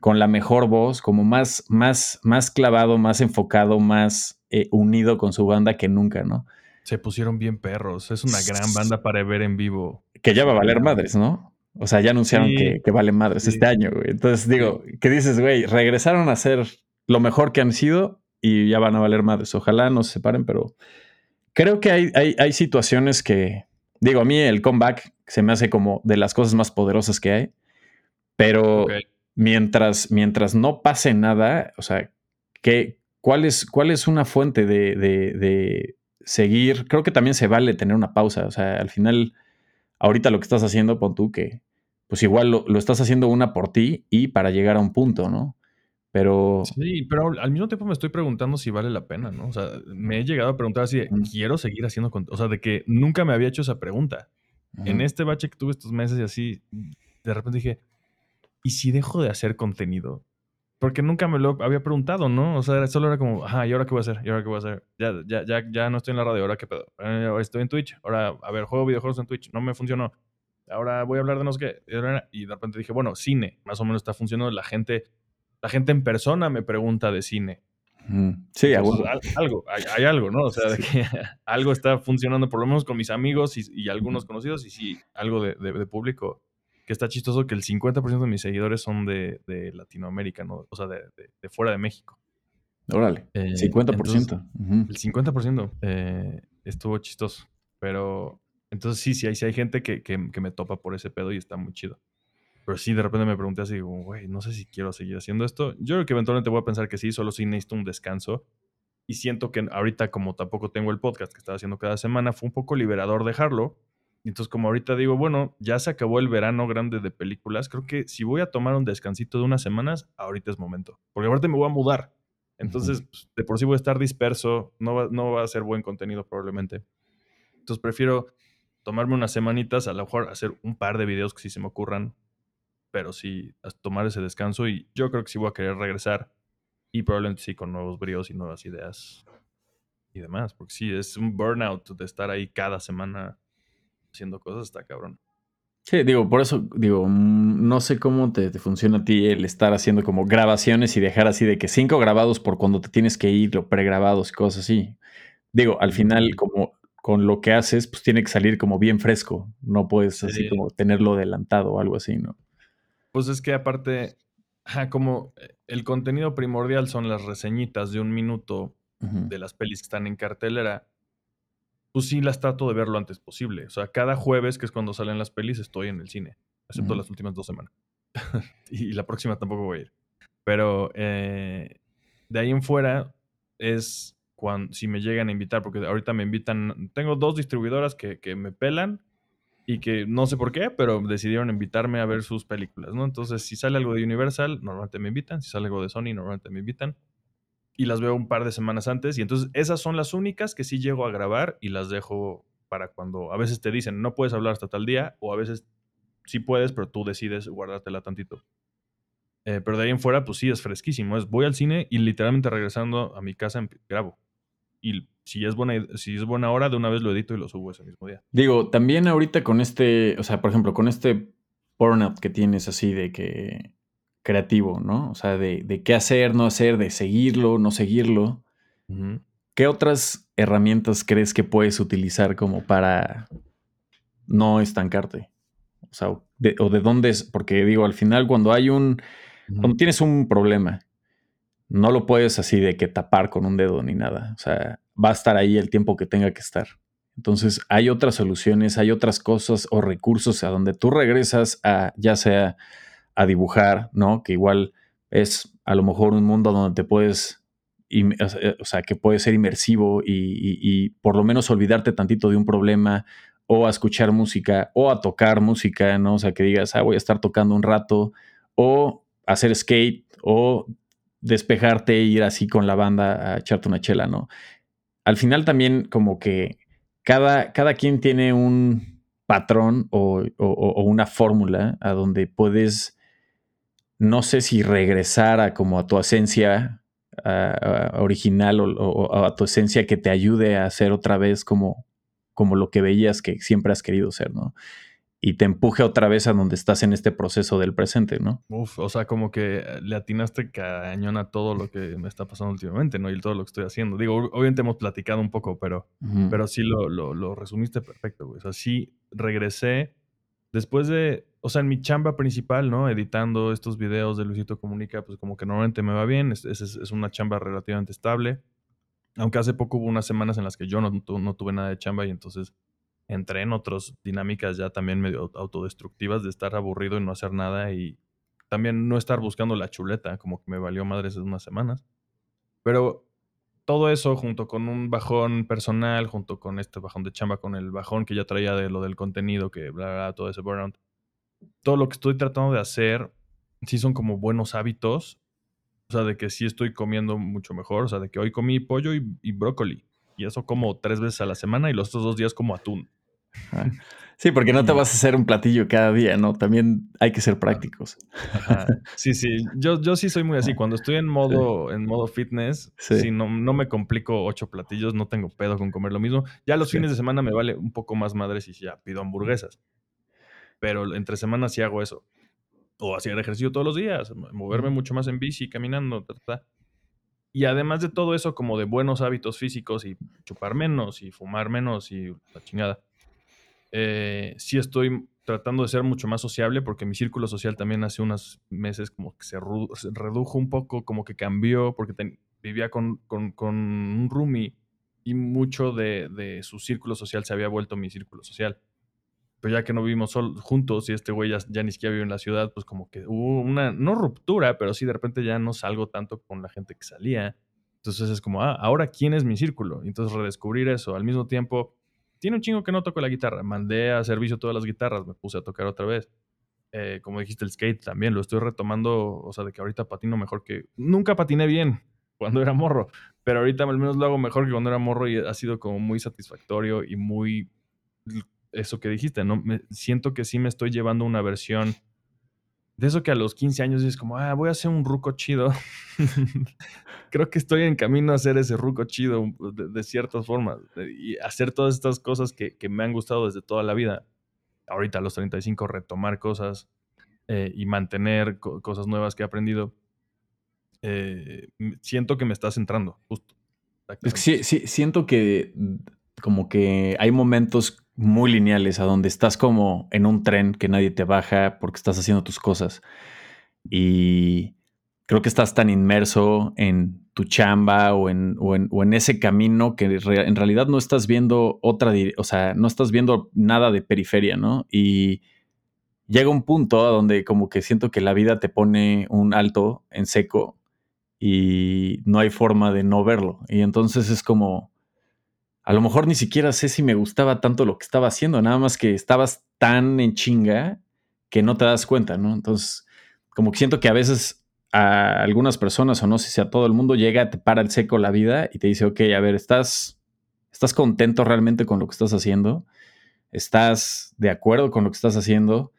Speaker 1: con la mejor voz, como más, más, más clavado, más enfocado, más eh, unido con su banda que nunca, ¿no?
Speaker 2: Se pusieron bien perros, es una gran banda para ver en vivo.
Speaker 1: Que ya va a valer madres, ¿no? O sea, ya anunciaron que, que, vale madres este año, güey. Entonces digo, ¿qué dices, güey? Regresaron a ser lo mejor que han sido y ya van a valer madres. Ojalá no se separen, pero creo que hay, hay, situaciones que, digo, a mí el comeback se me hace como de las cosas más poderosas que hay, pero mientras, mientras no pase nada, o sea, ¿qué, cuál, es, ¿cuál es una fuente de, de, seguir? Creo que también se vale tener una pausa, o sea, al final, ahorita lo que estás haciendo, pon tú que, pues igual lo, lo estás haciendo una por ti y para llegar a un punto, ¿no? Pero.
Speaker 2: Sí, pero al mismo tiempo me estoy preguntando si vale la pena, ¿no? O sea, me he llegado a preguntar así ¿quiero seguir haciendo O sea, de que nunca me había hecho esa pregunta. En este bache que tuve estos meses y así, de repente dije, ¿y si dejo de hacer contenido? porque nunca me lo había preguntado, ¿no? O sea, solo era como, ajá, ¿y ahora qué voy a hacer? ¿Y ahora qué voy a hacer? Ya, ya, ya, ya no estoy en la radio, ¿ahora qué pedo? Eh, ahora estoy en Twitch, ahora, a ver, juego videojuegos en Twitch, no me funcionó. Ahora voy a hablar de no sé qué. Y de repente dije, bueno, cine, más o menos está funcionando. La gente, la gente en persona me pregunta de cine.
Speaker 1: Sí,
Speaker 2: algo, hay, algo, ¿no? O sea, de que *laughs* algo está funcionando, por lo menos con mis amigos y, algunos conocidos, y sí, algo de, de público que está chistoso que el 50% de mis seguidores son de, Latinoamérica, ¿no? O sea, de, fuera de México.
Speaker 1: Órale, 50%.
Speaker 2: Eh, el 50% eh, estuvo chistoso. Pero entonces sí, sí hay, sí hay gente que, me topa por ese pedo y está muy chido. Pero sí, de repente me pregunté así, güey, no sé si quiero seguir haciendo esto. Yo creo que eventualmente voy a pensar que sí, solo sí necesito un descanso. Y siento que ahorita, como tampoco tengo el podcast que estaba haciendo cada semana, fue un poco liberador dejarlo entonces, como ahorita digo, bueno, ya se acabó el verano grande de películas, creo que si voy a tomar un descansito de unas semanas, ahorita es momento. Porque aparte me voy a mudar. Entonces, pues, de por sí voy a estar disperso, no va, no va a ser buen contenido probablemente. Entonces, prefiero tomarme unas semanitas, a lo mejor hacer un par de videos que sí se me ocurran, pero sí tomar ese descanso y yo creo que sí voy a querer regresar y probablemente sí con nuevos bríos y nuevas ideas y demás, porque sí, es un burnout de estar ahí cada semana haciendo cosas está cabrón.
Speaker 1: Sí, digo, por eso, digo, mm, no sé cómo te, funciona a ti el estar haciendo como grabaciones y dejar así de que cinco grabados por cuando te tienes que ir, o pregrabados y cosas así. Digo, al final, como con lo que haces, pues tiene que salir como bien fresco. No puedes así como tenerlo adelantado o algo así, ¿no?
Speaker 2: Pues es que aparte, como eh, el contenido primordial son las reseñitas de un minuto de las pelis que están en cartelera pues sí las trato de ver lo antes posible. O sea, cada jueves, que es cuando salen las pelis, estoy en el cine, excepto las últimas dos semanas. *laughs* y la próxima tampoco voy a ir. Pero eh, de ahí en fuera es cuando, si me llegan a invitar, porque ahorita me invitan, tengo dos distribuidoras que, que me pelan y que no sé por qué, pero decidieron invitarme a ver sus películas, ¿no? Entonces, si sale algo de Universal, normalmente me invitan, si sale algo de Sony, normalmente me invitan y las veo un par de semanas antes. Y entonces esas son las únicas que sí llego a grabar y las dejo para cuando a veces te dicen no puedes hablar hasta tal día o a veces sí puedes, pero tú decides guardártela tantito. Eh, pero de ahí en fuera, pues sí, es fresquísimo. Es voy al cine y literalmente regresando a mi casa grabo. Y si es buena, si es buena hora, de una vez lo edito y lo subo ese mismo día.
Speaker 1: Digo, también ahorita con este, o sea, por ejemplo, con este burnout que tienes así de que creativo, ¿no? O sea, de, qué hacer, no hacer, de seguirlo, no seguirlo. ¿Qué otras herramientas crees que puedes utilizar como para no estancarte? O sea, o de dónde es, porque digo, al final cuando hay un, cuando tienes un problema, no lo puedes así de que tapar con un dedo ni nada. O sea, va a estar ahí el tiempo que tenga que estar. Entonces, hay otras soluciones, hay otras cosas o recursos a donde tú regresas a, ya sea a dibujar, ¿no? Que igual es a lo mejor un mundo donde te puedes, o sea, que puede ser inmersivo y, por lo menos olvidarte tantito de un problema o a escuchar música o a tocar música, ¿no? O sea, que digas, ah, voy a estar tocando un rato o hacer skate o despejarte e ir así con la banda a echarte una chela, ¿no? Al final también como que cada, cada quien tiene un patrón o una fórmula a donde puedes no sé si regresar a como a tu esencia original o, a tu esencia que te ayude a hacer otra vez como, como lo que veías que siempre has querido ser, ¿no? Y te empuje otra vez a donde estás en este proceso del presente, ¿no?
Speaker 2: Uf, o sea, como que le atinaste cañón a todo lo que me está pasando últimamente, ¿no? Y todo lo que estoy haciendo. Digo, obviamente hemos platicado un poco, pero, pero sí lo, lo, lo resumiste perfecto, güey. O sea, sí regresé después de o sea, en mi chamba principal, ¿no? Editando estos videos de Luisito Comunica, pues como que normalmente me va bien, es, es, una chamba relativamente estable. Aunque hace poco hubo unas semanas en las que yo no, tuve nada de chamba y entonces entré en otras dinámicas ya también medio autodestructivas de estar aburrido y no hacer nada y también no estar buscando la chuleta, como que me valió madres unas semanas. Pero todo eso junto con un bajón personal, junto con este bajón de chamba, con el bajón que ya traía de lo del contenido, que bla, bla, todo ese burnout, todo lo que estoy tratando de hacer, sí son como buenos hábitos. O sea, de que sí estoy comiendo mucho mejor. O sea, de que hoy comí pollo y, brócoli. Y eso como tres veces a la semana y los otros dos días como atún.
Speaker 1: Sí, porque no te vas a hacer un platillo cada día, ¿no? También hay que ser prácticos.
Speaker 2: Sí, sí. Yo, yo sí soy muy así. Cuando estoy en *laughs* modo, en modo fitness, si no, no me complico ocho platillos, no tengo pedo con comer lo mismo. Ya los fines de semana me vale un poco más madre si ya pido hamburguesas. Pero entre semanas sí hago eso. O hacer ejercicio todos los días, moverme mucho más en bici, caminando, Y además de todo eso, como de buenos hábitos físicos y chupar menos y fumar menos y la chingada eh, sí estoy tratando de ser mucho más sociable porque mi círculo social también hace unos meses como que se, redujo un poco, como que cambió porque vivía con, un roomie y mucho de, su círculo social se había vuelto mi círculo social. Pero ya que no vivimos juntos y este güey ya, ni siquiera vive en la ciudad, pues como que hubo una, no ruptura, pero sí de repente ya no salgo tanto con la gente que salía. Entonces es como, ah, ahora quién es mi círculo. Entonces redescubrir eso. Al mismo tiempo, tiene un chingo que no toco la guitarra. Mandé a servicio todas las guitarras, me puse a tocar otra vez. Eh, como dijiste, el skate también lo estoy retomando. O sea, de que ahorita patino mejor que. Nunca patiné bien *laughs* cuando era morro, pero ahorita al menos lo hago mejor que cuando era morro y ha sido como muy satisfactorio y muy. Eso que dijiste, ¿no? Me, siento que sí me estoy llevando una versión de eso que a los 15 años es como, ah, voy a hacer un ruco chido. *laughs* Creo que estoy en camino a hacer ese ruco chido de, ciertas formas y hacer todas estas cosas que, me han gustado desde toda la vida. Ahorita a los 35 retomar cosas eh, y mantener cosas nuevas que he aprendido. Eh, siento que me estás centrando, justo.
Speaker 1: Sí, sí, siento que como que hay momentos muy lineales a donde estás como en un tren que nadie te baja porque estás haciendo tus cosas. Y creo que estás tan inmerso en tu chamba o en, o en, ese camino que en realidad no estás viendo otra, o sea, no estás viendo nada de periferia, ¿no? Y llega un punto a donde como que siento que la vida te pone un alto en seco y no hay forma de no verlo. Y entonces es como a lo mejor ni siquiera sé si me gustaba tanto lo que estaba haciendo, nada más que estabas tan en chinga que no te das cuenta, ¿no? Entonces, como que siento que a veces a algunas personas, o no sé si a todo el mundo, llega, te para el seco la vida y te dice, ok, a ver, ¿estás, estás contento realmente con lo que estás haciendo? ¿Estás de acuerdo con lo que estás haciendo?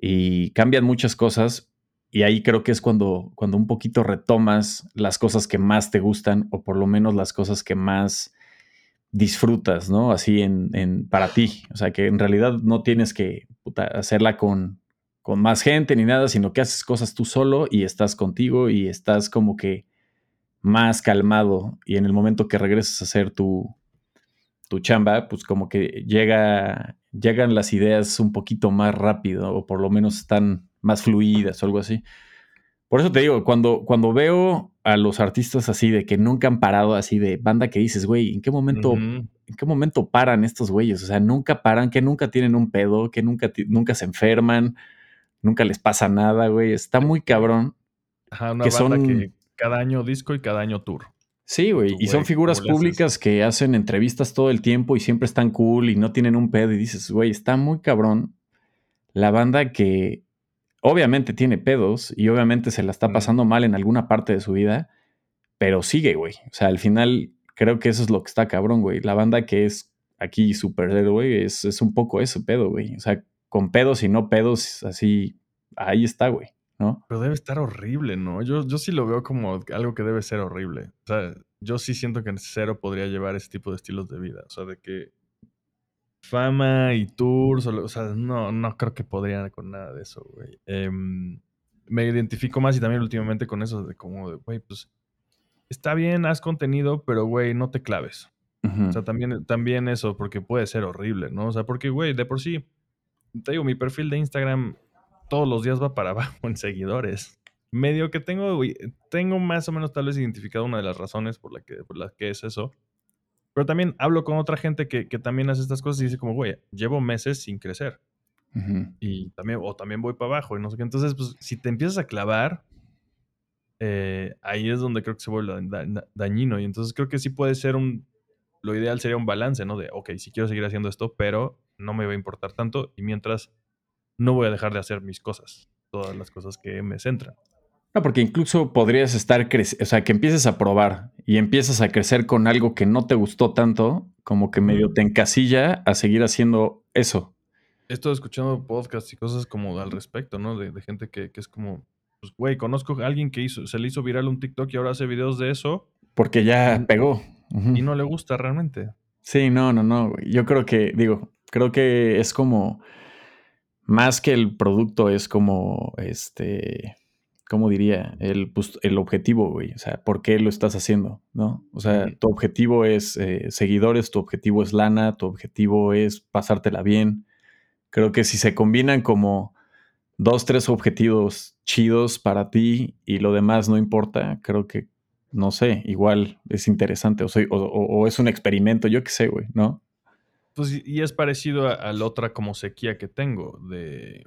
Speaker 1: Y cambian muchas cosas, y ahí creo que es cuando, cuando un poquito retomas las cosas que más te gustan o por lo menos las cosas que más disfrutas, ¿no? Así en, para ti. O sea, que en realidad no tienes que hacerla con, con más gente ni nada, sino que haces cosas tú solo y estás contigo y estás como que más calmado. Y en el momento que regresas a hacer tu, tu chamba, pues como que llega, llegan las ideas un poquito más rápido o por lo menos están más fluidas o algo así. Por eso te digo, cuando, cuando veo a los artistas así de que nunca han parado así de banda que dices, güey, ¿en qué momento, en qué momento paran estos güeyes? O sea, nunca paran, que nunca tienen un pedo, que nunca, nunca se enferman, nunca les pasa nada, güey. Está muy cabrón.
Speaker 2: Ajá, una que banda son... que cada año disco y cada año tour.
Speaker 1: Sí, güey. Y son figuras públicas que hacen entrevistas todo el tiempo y siempre están cool y no tienen un pedo. Y dices, güey, está muy cabrón la banda que obviamente tiene pedos y obviamente se la está pasando mal en alguna parte de su vida, pero sigue, güey. O sea, al final creo que eso es lo que está cabrón, güey. La banda que es aquí super güey, es, es un poco eso, pedo, güey. O sea, con pedos y no pedos, así, ahí está, güey, ¿no?
Speaker 2: Pero debe estar horrible, ¿no? Yo, yo sí lo veo como algo que debe ser horrible. O sea, yo sí siento que en cero podría llevar ese tipo de estilos de vida. O sea, de que fama y tours, o, sea, no, no creo que podría con nada de eso, güey. Em, me identifico más y también últimamente con eso de como, güey, pues está bien, haz contenido, pero güey, no te claves. O sea, también, también eso, porque puede ser horrible, ¿no? O sea, porque, güey, de por sí, te digo, mi perfil de Instagram todos los días va para *laughs* abajo en seguidores. Medio que tengo, güey, tengo más o menos tal vez identificado una de las razones por la que, por la que es eso. Pero también hablo con otra gente que, también hace estas cosas y dice como, güey, llevo meses sin crecer. Y también, o también voy para abajo y no sé qué. Entonces, pues, si te empiezas a clavar, eh, ahí es donde creo que se vuelve dañino. Y entonces creo que sí puede ser un, lo ideal sería un balance, ¿no? De, ok, si quiero seguir haciendo esto, pero no me va a importar tanto y mientras no voy a dejar de hacer mis cosas, todas las cosas que me centran.
Speaker 1: No, porque incluso podrías estar, o sea, que empieces a probar y empiezas a crecer con algo que no te gustó tanto, como que medio te encasilla a seguir haciendo eso.
Speaker 2: He estado escuchando podcasts y cosas como al respecto, ¿no? De, gente que, es como, pues, güey, conozco a alguien que hizo, se le hizo viral un TikTok y ahora hace videos de eso.
Speaker 1: Porque ya pegó.
Speaker 2: Y no le gusta realmente.
Speaker 1: Sí, no, no, no. Yo creo que, digo, creo que es como, más que el producto, es como, este, ¿cómo diría? El, pues, el objetivo, güey. O sea, ¿por qué lo estás haciendo? ¿No? O sea, tu objetivo es eh, seguidores, tu objetivo es lana, tu objetivo es pasártela bien. Creo que si se combinan como dos, tres objetivos chidos para ti y lo demás no importa, creo que, no sé, igual es interesante o, soy, o, es un experimento, yo qué sé, güey, ¿no?
Speaker 2: Pues y es parecido a, la otra como sequía que tengo de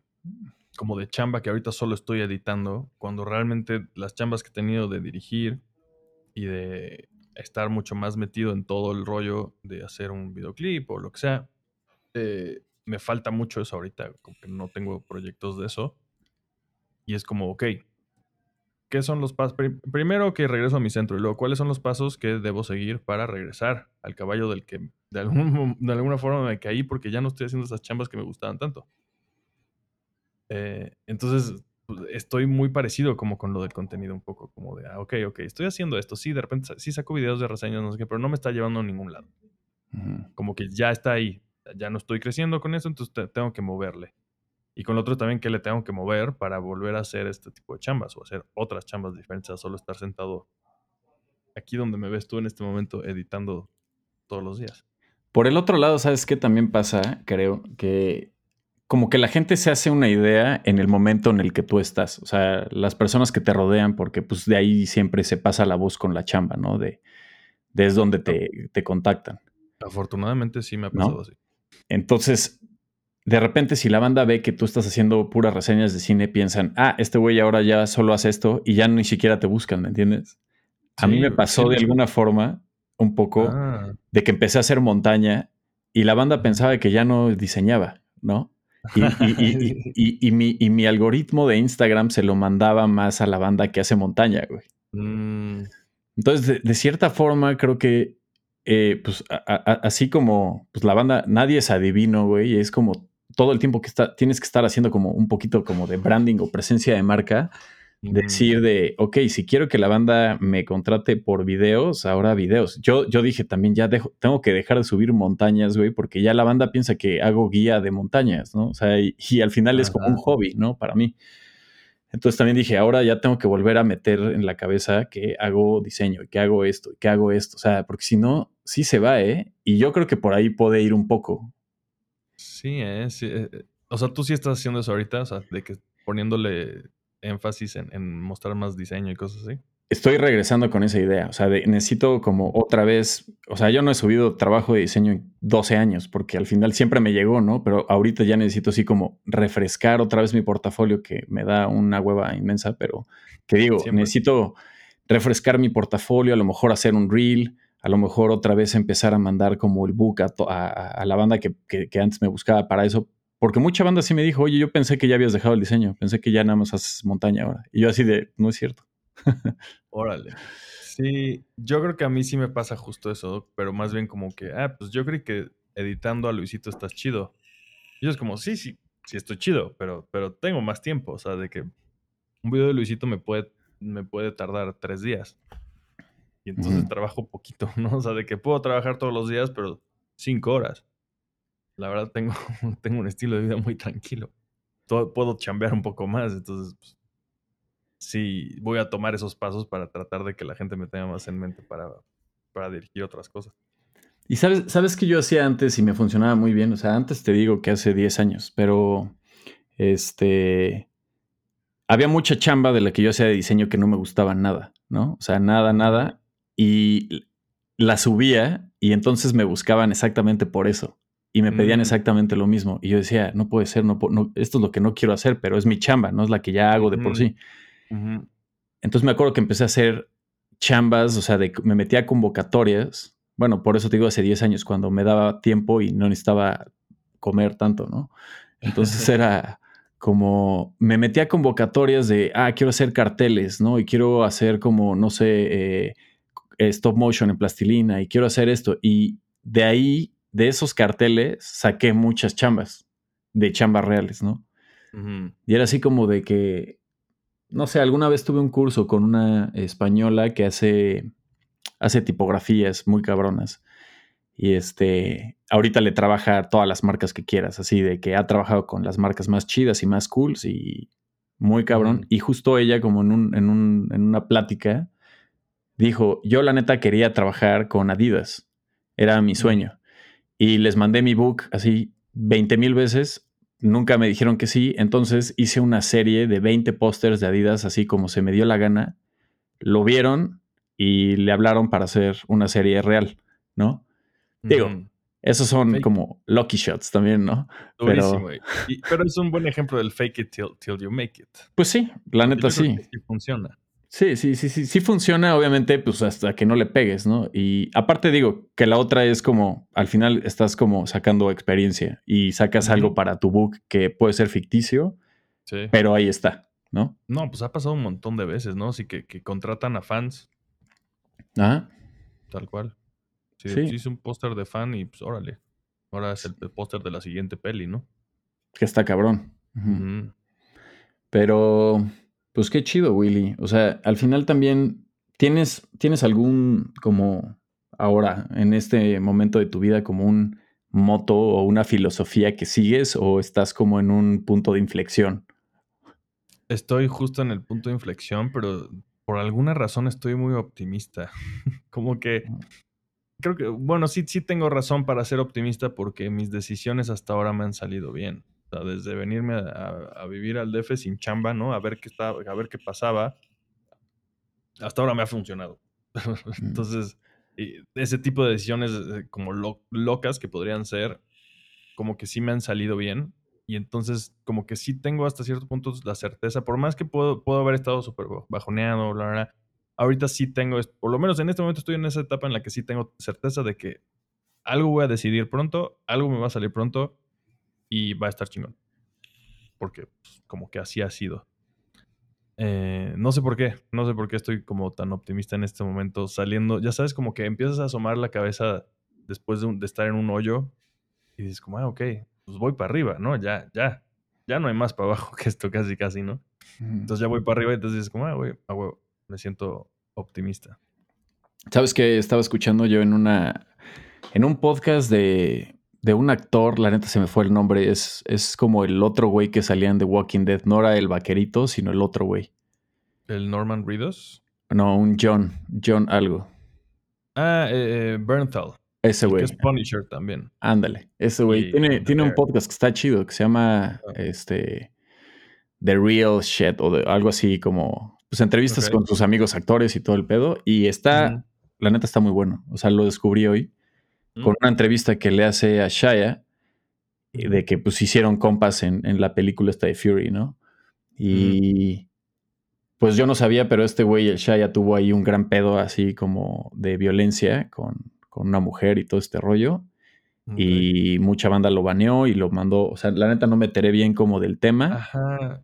Speaker 2: como de chamba que ahorita solo estoy editando, cuando realmente las chambas que he tenido de dirigir y de estar mucho más metido en todo el rollo de hacer un videoclip o lo que sea, eh, me falta mucho eso ahorita, como que no tengo proyectos de eso. Y es como, ok, ¿qué son los pasos? Primero que regreso a mi centro y luego, ¿cuáles son los pasos que debo seguir para regresar al caballo del que de, *laughs* de alguna forma me caí porque ya no estoy haciendo esas chambas que me gustaban tanto? Eh, entonces, pues, estoy muy parecido como con lo del contenido un poco, como de, ah, ok, ok, estoy haciendo esto, sí, de repente sí saco videos de reseñas, no sé qué, pero no me está llevando a ningún lado. Como que ya está ahí, ya no estoy creciendo con eso, entonces tengo que moverle. Y con lo otro también que le tengo que mover para volver a hacer este tipo de chambas o hacer otras chambas diferentes a solo estar sentado aquí donde me ves tú en este momento editando todos los días.
Speaker 1: Por el otro lado, ¿sabes qué también pasa? Creo que como que la gente se hace una idea en el momento en el que tú estás. O sea, las personas que te rodean, porque pues de ahí siempre se pasa la voz con la chamba, ¿no? De, de es donde te, te contactan.
Speaker 2: Afortunadamente sí me ha pasado así.
Speaker 1: Entonces, de repente, si la banda ve que tú estás haciendo puras reseñas de cine, piensan, ah, este güey ahora ya solo hace esto y ya ni siquiera te buscan, ¿me entiendes? a mí me pasó de alguna forma un poco ah. de que empecé a hacer montaña y la banda pensaba que ya no diseñaba, ¿no? *laughs* Y, mi, algoritmo de Instagram se lo mandaba más a la banda que hace montaña, güey. Mm. Entonces, de, cierta forma, creo que eh, pues así como pues la banda, nadie es adivino, güey, es como todo el tiempo que está, tienes que estar haciendo como un poquito como de branding o presencia de marca, decir de, ok, si quiero que la banda me contrate por videos, ahora videos. Yo, yo dije también, ya dejo, tengo que dejar de subir montañas, güey, porque ya la banda piensa que hago guía de montañas, ¿no? O sea, y, al final es como un hobby, ¿no? Para mí. Entonces también dije, ahora ya tengo que volver a meter en la cabeza que hago diseño, que hago esto, que hago esto. O sea, porque si no, sí se va, ¿eh? Y yo creo que por ahí puede ir un poco.
Speaker 2: Sí, ¿eh? Sí, eh, eh, o sea, tú sí estás haciendo eso ahorita, o sea, de que poniéndole énfasis en, mostrar más diseño y cosas así.
Speaker 1: Estoy regresando con esa idea, o sea, necesito como otra vez, o sea, yo no he subido trabajo de diseño en 12 años, porque al final siempre me llegó, ¿no? Pero ahorita ya necesito así como refrescar otra vez mi portafolio, que me da una hueva inmensa, pero que digo, necesito refrescar mi portafolio, a lo mejor hacer un reel, a lo mejor otra vez empezar a mandar como el book a, la banda que, que, antes me buscaba para eso, porque mucha banda sí me dijo, oye, yo pensé que ya habías dejado el diseño, pensé que ya nada más haces montaña ahora. Y yo así de, no es cierto. *laughs*
Speaker 2: Órale. Sí, yo creo que a mí sí me pasa justo eso, pero más bien como que, ah, pues yo creo que editando a Luisito estás chido. Y yo es como, sí, sí, sí estoy chido, pero, pero tengo más tiempo, o sea, de que un video de Luisito me puede, me puede tardar tres días. Y entonces trabajo poquito, *laughs* ¿no? O sea, de que puedo trabajar todos los días, pero cinco horas la verdad tengo, *laughs* tengo un estilo de vida muy tranquilo. puedo chambear un poco más, entonces pues, sí, voy a tomar esos pasos para tratar de que la gente me tenga más en mente para, para dirigir otras cosas.
Speaker 1: Y sabes, sabes que yo hacía antes y me funcionaba muy bien, o sea, antes te digo que hace 10 años, pero este había mucha chamba de la que yo hacía de diseño que no me gustaba nada, ¿no? O sea, nada, nada. Y la subía y entonces me buscaban exactamente por eso y me pedían mm. exactamente lo mismo. Y yo decía, no puede ser, no, esto es lo que no quiero hacer, pero es mi chamba, no es la que ya hago de por sí. Entonces me acuerdo que empecé a hacer chambas, o sea, de, me metía a convocatorias. Bueno, por eso te digo hace 10 años, cuando me daba tiempo y no necesitaba comer tanto, ¿no? Entonces *laughs* era como me metí a convocatorias de, ah, quiero hacer carteles, ¿no? Y quiero hacer como, no sé, eh, stop motion en plastilina y quiero hacer esto. Y de ahí, de esos carteles, saqué muchas chambas, de chambas reales, ¿no? Y era así como de que, no sé, alguna vez tuve un curso con una española que hace, hace tipografías muy cabronas. Y este, ahorita le trabaja todas las marcas que quieras, así de que ha trabajado con las marcas más chidas y más cools y muy cabrón. Y justo ella, como en, un, en, un, en una plática, dijo, yo la neta quería trabajar con Adidas, era mi sueño. Y les mandé mi book así 20 mil veces, nunca me dijeron que sí, entonces hice una serie de 20 pósters de Adidas, así como se me dio la gana, lo vieron y le hablaron para hacer una serie real, ¿no? Digo, esos son como lucky shots también, ¿no?
Speaker 2: pero, pero es un buen ejemplo del fake it till, you make it.
Speaker 1: Pues sí, la neta sí.
Speaker 2: sí funciona.
Speaker 1: Sí, sí, sí, sí, sí funciona, obviamente, pues hasta que no le pegues, ¿no? Y aparte digo que la otra es como, al final estás como sacando experiencia y sacas algo para tu book que puede ser ficticio, sí. pero ahí está, ¿no?
Speaker 2: No, pues ha pasado un montón de veces, ¿no? Así que, que contratan a fans.
Speaker 1: Ah.
Speaker 2: Tal cual. Sí, hice un póster de fan y pues órale. Ahora es el, póster de la siguiente peli, ¿no?
Speaker 1: Que está cabrón. Pero, pues qué chido, Willy. O sea, al final también tienes, tienes algún como ahora, en este momento de tu vida, como un moto o una filosofía que sigues o estás como en un punto de inflexión?
Speaker 2: Estoy justo en el punto de inflexión, pero por alguna razón estoy muy optimista. *laughs* como que creo que, bueno, sí, sí tengo razón para ser optimista porque mis decisiones hasta ahora me han salido bien. Sea, desde venirme a, vivir al DF sin chamba, ¿no? A ver qué estaba, a ver qué pasaba. Hasta ahora me ha funcionado. *laughs* Mm. Entonces, ese tipo de decisiones eh, como locas que podrían ser, como que sí me han salido bien. Y entonces, como que sí tengo hasta cierto punto la certeza, por más que puedo, puedo haber estado súper bajoneado, bla, bla, bla, ahorita sí tengo, por lo menos en este momento estoy en esa etapa en la que sí tengo certeza de que algo voy a decidir pronto, algo me va a salir pronto y va a estar chingón. Porque pues, como que así ha sido. Eh, no sé por qué, no sé por qué estoy como tan optimista en este momento, saliendo, ya sabes, como que empiezas a asomar la cabeza después de, estar en un hoyo y dices como, ah, ok, pues voy para arriba, ¿no? Ya, ya, ya no hay más para abajo *laughs* que esto casi, casi, ¿no? Entonces ya voy para arriba y entonces dices como, ah, güey, a huevo me siento optimista.
Speaker 1: ¿Sabes que estaba escuchando yo en una en un podcast de, de, un actor, la neta se me fue el nombre, es, es como el otro güey que salía en The Walking Dead, no era el vaquerito, sino el otro güey.
Speaker 2: ¿El Norman Reedus?
Speaker 1: No, un John, John algo.
Speaker 2: Ah, eh, eh Bernthal.
Speaker 1: Ese güey.
Speaker 2: es Punisher también.
Speaker 1: Ándale, ese güey. Tiene, tiene un podcast que está chido, que se llama ah. este, The Real Shit o de, algo así como pues entrevistas con sus amigos actores y todo el pedo. Y está, la neta está muy bueno. O sea, lo descubrí hoy mm. con una entrevista que le hace a Shaya de que pues hicieron compas en, la película esta de Fury, ¿no? Y pues yo no sabía, pero este güey, el Shaya, tuvo ahí un gran pedo así como de violencia con, una mujer y todo este rollo. Y mucha banda lo baneó y lo mandó. O sea, la neta no me enteré bien como del tema.
Speaker 2: Ajá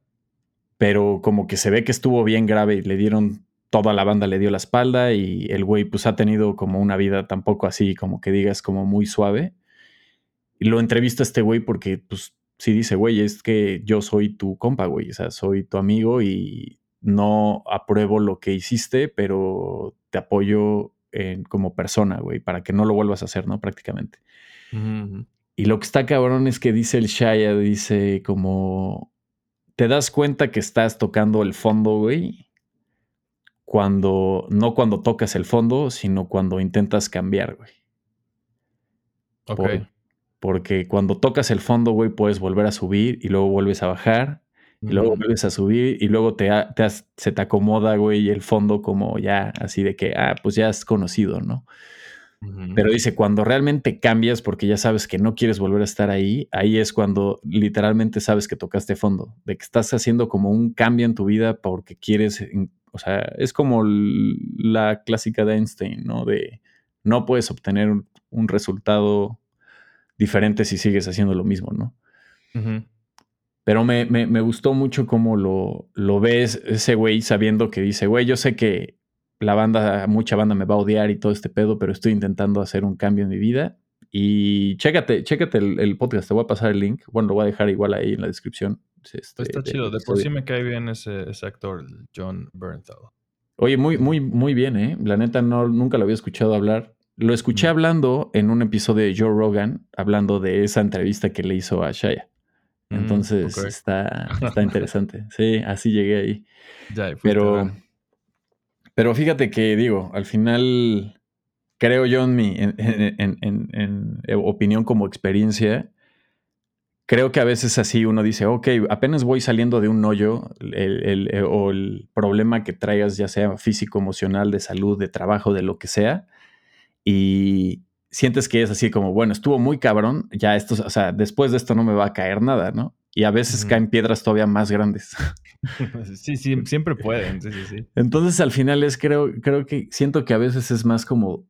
Speaker 1: pero como que se ve que estuvo bien grave y le dieron, toda la banda le dio la espalda y el güey pues ha tenido como una vida tampoco así, como que digas, como muy suave. Y lo entrevista este güey porque pues sí dice, güey, es que yo soy tu compa, güey, o sea, soy tu amigo y no apruebo lo que hiciste, pero te apoyo en, como persona, güey, para que no lo vuelvas a hacer, ¿no? Prácticamente. Y lo que está cabrón es que dice el Shaya, dice como, te das cuenta que estás tocando el fondo, güey, cuando, no cuando tocas el fondo, sino cuando intentas cambiar, güey.
Speaker 2: Ok.
Speaker 1: porque cuando tocas el fondo, güey, puedes volver a subir y luego vuelves a bajar y luego vuelves a subir y luego te, se te acomoda, güey, el fondo como ya así de que, ah, pues ya has conocido, ¿no? Pero dice, cuando realmente cambias porque ya sabes que no quieres volver a estar ahí, ahí es cuando literalmente sabes que tocaste fondo, de que estás haciendo como un cambio en tu vida porque quieres, o sea, es como la clásica de Einstein, ¿no? De no puedes obtener un resultado diferente si sigues haciendo lo mismo, ¿no? Pero me, me, me gustó mucho cómo lo, lo ves ese güey sabiendo que dice, güey, yo sé que la banda, mucha banda me va a odiar y todo este pedo, pero estoy intentando hacer un cambio en mi vida. Y chécate, chécate el, podcast, te voy a pasar el link. Bueno, lo voy a dejar igual ahí en la descripción.
Speaker 2: Este, Está chido, de por sí me cae bien ese, actor, John Bernthal.
Speaker 1: Oye, muy, muy, muy bien, ¿eh? La neta, no, nunca lo había escuchado hablar. Lo escuché hablando en un episodio de Joe Rogan, hablando de esa entrevista que le hizo a Shaya. Mm, Entonces está, está interesante. Sí, así llegué ahí. Ya, Pero pero fíjate que digo, al final, creo yo en mi en, opinión como experiencia, creo que a veces así uno dice, ok, apenas voy saliendo de un hoyo, el, eh, o el problema que traigas, ya sea físico, emocional, de salud, de trabajo, de lo que sea, y sientes que es así como, bueno, estuvo muy cabrón, ya esto, o sea, después de esto no me va a caer nada, ¿no? Y a veces caen piedras todavía más grandes. *laughs*
Speaker 2: Sí, sí, siempre pueden. Sí, sí, sí.
Speaker 1: Entonces al final es, creo, creo que siento que a veces es más como,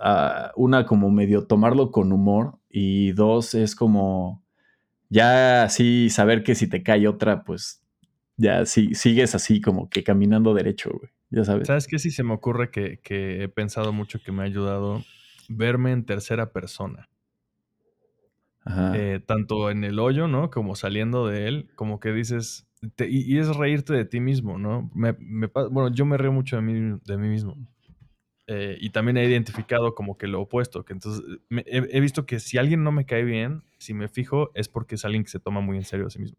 Speaker 1: ah, una, como medio tomarlo con humor y dos, es como ya así saber que si te cae otra, pues ya sí, sigues así como que caminando derecho, güey. Ya sabes.
Speaker 2: ¿Sabes qué? Si se me ocurre que, que he pensado mucho que me ha ayudado verme en tercera persona. Eh, tanto en el hoyo, ¿no? Como saliendo de él, como que dices, y, es reírte de ti mismo, ¿no? Me, bueno, yo me río mucho de mí, de mí mismo. Eh, y también he identificado como que lo opuesto, que entonces he, visto que si alguien no me cae bien, si me fijo, es porque es alguien que se toma muy en serio a sí mismo.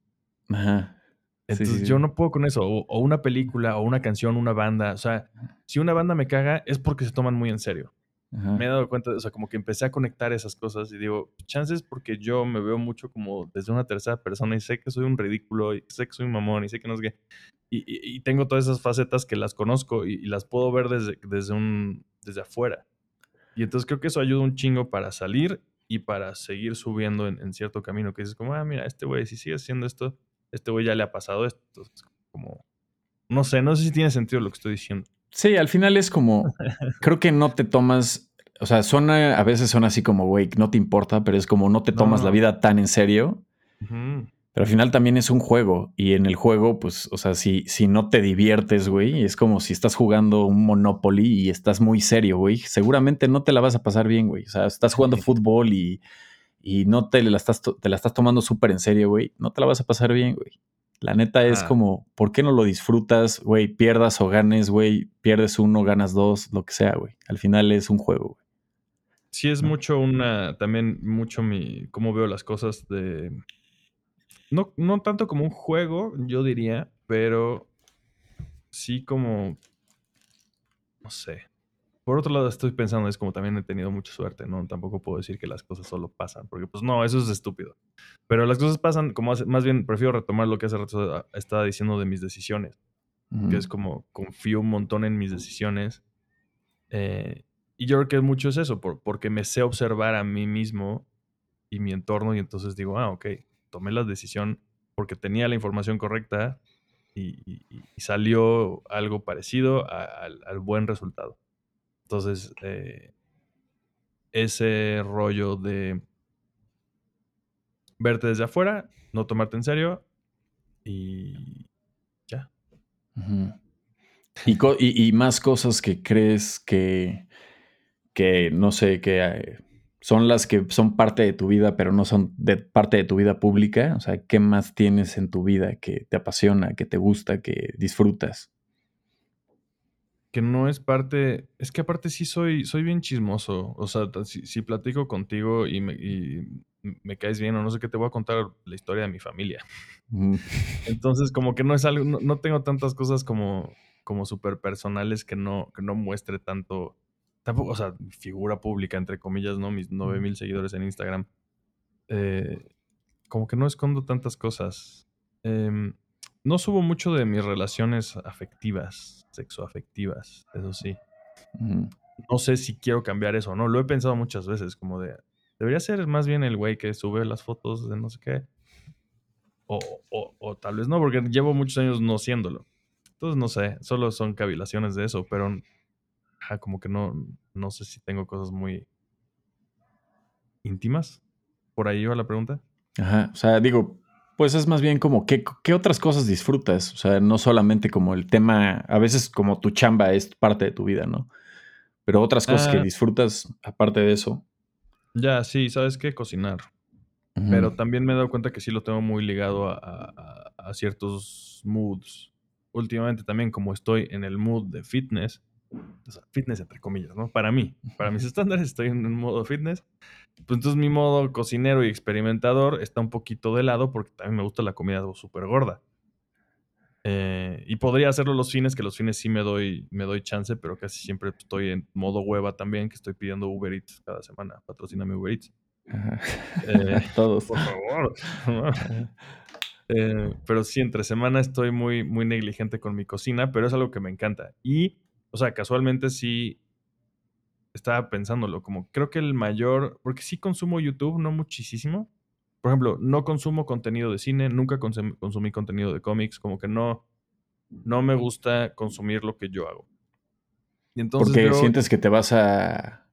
Speaker 2: Ajá. Entonces yo no puedo con eso, o, una película, o una canción, una banda, o sea, si una banda me caga es porque se toman muy en serio. Me he dado cuenta, o sea, como que empecé a conectar esas cosas y digo, chances porque yo me veo mucho como desde una tercera persona y sé que soy un ridículo y sé que soy un mamón y sé que no es que... Y, tengo todas esas facetas que las conozco y, las puedo ver desde, desde, un, desde afuera. Y entonces creo que eso ayuda un chingo para salir y para seguir subiendo en, cierto camino. Que dices como, ah, mira, este güey, si sigue haciendo esto, este güey ya le ha pasado esto. Entonces, como, no sé, no sé si tiene sentido lo que estoy diciendo.
Speaker 1: Sí, al final es como, *laughs* creo que no te tomas, o sea, suena, a veces son así como, güey, no te importa, pero es como no te tomas la vida tan en serio. Pero al final también es un juego y en el juego, pues, o sea, si, si no te diviertes, güey, es como si estás jugando un Monopoly y estás muy serio, güey, seguramente no te la vas a pasar bien, güey. O sea, estás jugando fútbol y, y no te la estás, te la estás tomando súper en serio, güey, no te la vas a pasar bien, güey. La neta es como, ¿por qué no lo disfrutas, güey? Pierdas o ganes, güey. Pierdes uno, ganas dos, lo que sea, güey. Al final es un juego, güey.
Speaker 2: Sí, es mucho una, también mucho mi, cómo veo las cosas de, no, no tanto como un juego, yo diría, pero sí como, no sé, por otro lado, estoy pensando, es como también he tenido mucha suerte, ¿no? Tampoco puedo decir que las cosas solo pasan, porque pues no, eso es estúpido. Pero las cosas pasan, como más bien prefiero retomar lo que hace rato estaba diciendo de mis decisiones, que es como confío un montón en mis decisiones. Eh, y yo creo que mucho es eso, porque me sé observar a mí mismo y mi entorno y entonces digo, ah, ok, tomé la decisión porque tenía la información correcta y, salió algo parecido al buen resultado. Entonces, eh, ese rollo de verte desde afuera, no tomarte en serio y ya.
Speaker 1: y, más cosas que crees que, que no sé, que eh, son las que son parte de tu vida, pero no son de parte de tu vida pública. O sea, ¿qué más tienes en tu vida que te apasiona, que te gusta, que disfrutas?
Speaker 2: que no es parte, es que aparte sí soy, soy bien chismoso, o sea, si, platico contigo y me, caes bien o no sé qué, te voy a contar la historia de mi familia. Entonces, como que no es algo, no, tengo tantas cosas como, como súper personales que no, que no muestre tanto, tampoco, o sea, figura pública, entre comillas, ¿no? Mis 9000 mil seguidores en Instagram. Eh, como que no escondo tantas cosas. Em, no subo mucho de mis relaciones afectivas, sexoafectivas, eso sí. No sé si quiero cambiar eso o no. Lo he pensado muchas veces, como de. Debería ser más bien el güey que sube las fotos de no sé qué. O, o, tal vez no, porque llevo muchos años no siéndolo. Entonces no sé, solo son cavilaciones de eso, pero como que no, no sé si tengo cosas muy íntimas. ¿Por ahí va la pregunta?
Speaker 1: Ajá, o sea, digo, Pues es más bien como ¿qué, qué otras cosas disfrutas. O sea, no solamente como el tema, a veces como tu chamba es parte de tu vida, ¿no? Pero otras cosas que
Speaker 2: Ah.
Speaker 1: disfrutas aparte de eso.
Speaker 2: Ya, sí, ¿sabes qué? Cocinar. Pero también me he dado cuenta que sí lo tengo muy ligado a- a ciertos moods. Últimamente también, como estoy en el mood de fitness, o sea, fitness entre comillas, ¿no? Para mí, para mis *laughs* estándares, estoy en un modo fitness. Pues entonces mi modo cocinero y experimentador está un poquito de lado porque también me gusta la comida súper gorda. Eh, y podría hacerlo los fines, que los fines sí me doy, me doy chance, pero casi siempre estoy en modo hueva también, que estoy pidiendo Uber Eats cada semana. Patrocíname Uber Eats.
Speaker 1: Ajá.
Speaker 2: Eh, *laughs*
Speaker 1: Todos.
Speaker 2: por favor. Eh, pero sí, entre semana estoy muy, muy negligente con mi cocina, pero es algo que me encanta. Y, o sea, casualmente sí estaba pensándolo, como creo que el mayor, porque sí consumo YouTube, no muchísimo. Por ejemplo, no consumo contenido de cine, nunca consum- consumí contenido de cómics, como que no, no me gusta consumir lo que yo hago. Y entonces
Speaker 1: Porque sientes que te vas a.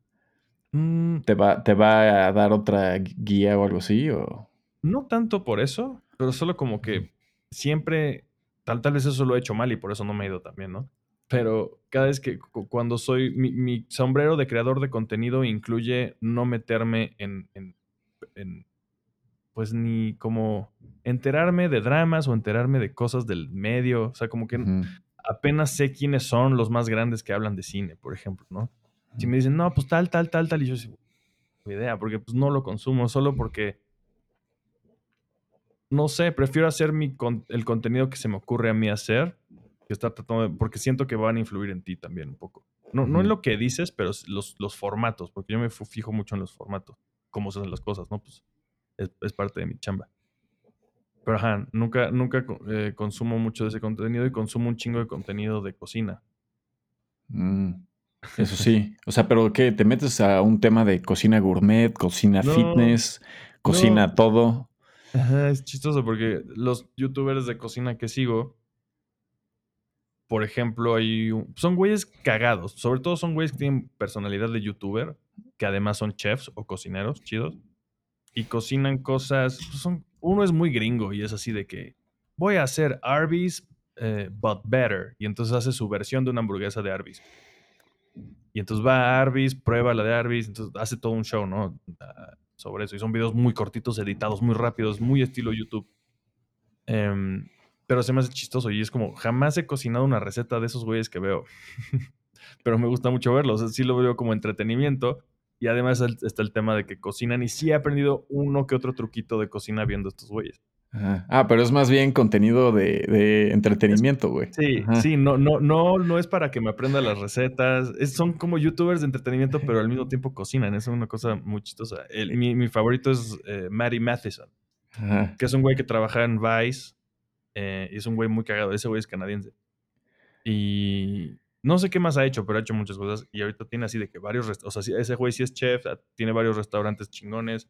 Speaker 2: Mm,
Speaker 1: Te va, te va a dar otra guía o algo así. O...
Speaker 2: No tanto por eso, pero solo como que siempre, tal, tal vez eso lo he hecho mal y por eso no me ha ido tan bien, ¿no? Pero cada vez que cu- cuando soy, mi, mi sombrero de creador de contenido incluye no meterme en, en- en, pues ni como enterarme de dramas o enterarme de cosas del medio, o sea, como que apenas sé quiénes son los más grandes que hablan de cine, por ejemplo, ¿no? Si me dicen, no, pues tal, tal, tal, tal, y yo "Ni idea, porque pues no lo consumo, solo porque, no sé, prefiero hacer mi con- el contenido que se me ocurre a mí hacer, que estar tratando de, porque siento que van a influir en ti también un poco. No, no en lo que dices, pero los, los formatos, porque yo me fijo mucho en los formatos, cómo se hacen las cosas, ¿no? Pues es, es parte de mi chamba. Pero ajá, nunca, nunca eh, consumo mucho de ese contenido y consumo un chingo de contenido de cocina.
Speaker 1: Mm, Eso sí. O sea, pero ¿qué? ¿Te metes a un tema de cocina gourmet, cocina
Speaker 2: No,
Speaker 1: fitness, cocina
Speaker 2: no.
Speaker 1: todo?
Speaker 2: Ajá, es chistoso porque los youtubers de cocina que sigo, por ejemplo, hay son güeyes cagados. Sobre todo son güeyes que tienen personalidad de youtuber, que además son chefs o cocineros chidos. Y cocinan cosas. pues, son, uno es muy gringo y es así de que voy a hacer Arby's, eh, but better. Y entonces hace su versión de una hamburguesa de Arby's. Y entonces va a Arby's, prueba la de Arby's, entonces hace todo un show, ¿no? Ah, sobre eso. Y son videos muy cortitos, editados, muy rápidos, muy estilo YouTube. Em, pero se me hace chistoso y es como, jamás he cocinado una receta de esos güeyes que veo. *laughs* pero me gusta mucho verlos. O sea, sí lo veo como entretenimiento. Y además está el tema de que cocinan y sí he aprendido uno que otro truquito de cocina viendo estos güeyes.
Speaker 1: Ajá. Ah, pero es más bien contenido de, de entretenimiento, güey.
Speaker 2: Sí,
Speaker 1: Ajá.
Speaker 2: sí, no, no, no, no es para que me aprenda las recetas. Es- son como youtubers de entretenimiento, pero al mismo tiempo cocinan. Es una cosa muy chistosa. El- mi, mi favorito es eh, Matty Matheson,
Speaker 1: Ajá.
Speaker 2: que es un güey que trabaja en Vice. Eh, es un güey muy cagado. Ese güey es canadiense. Y no sé qué más ha hecho, pero ha hecho muchas cosas. Y ahorita tiene así de que varios... O sea, ese güey sí es chef, ah, tiene varios restaurantes chingones.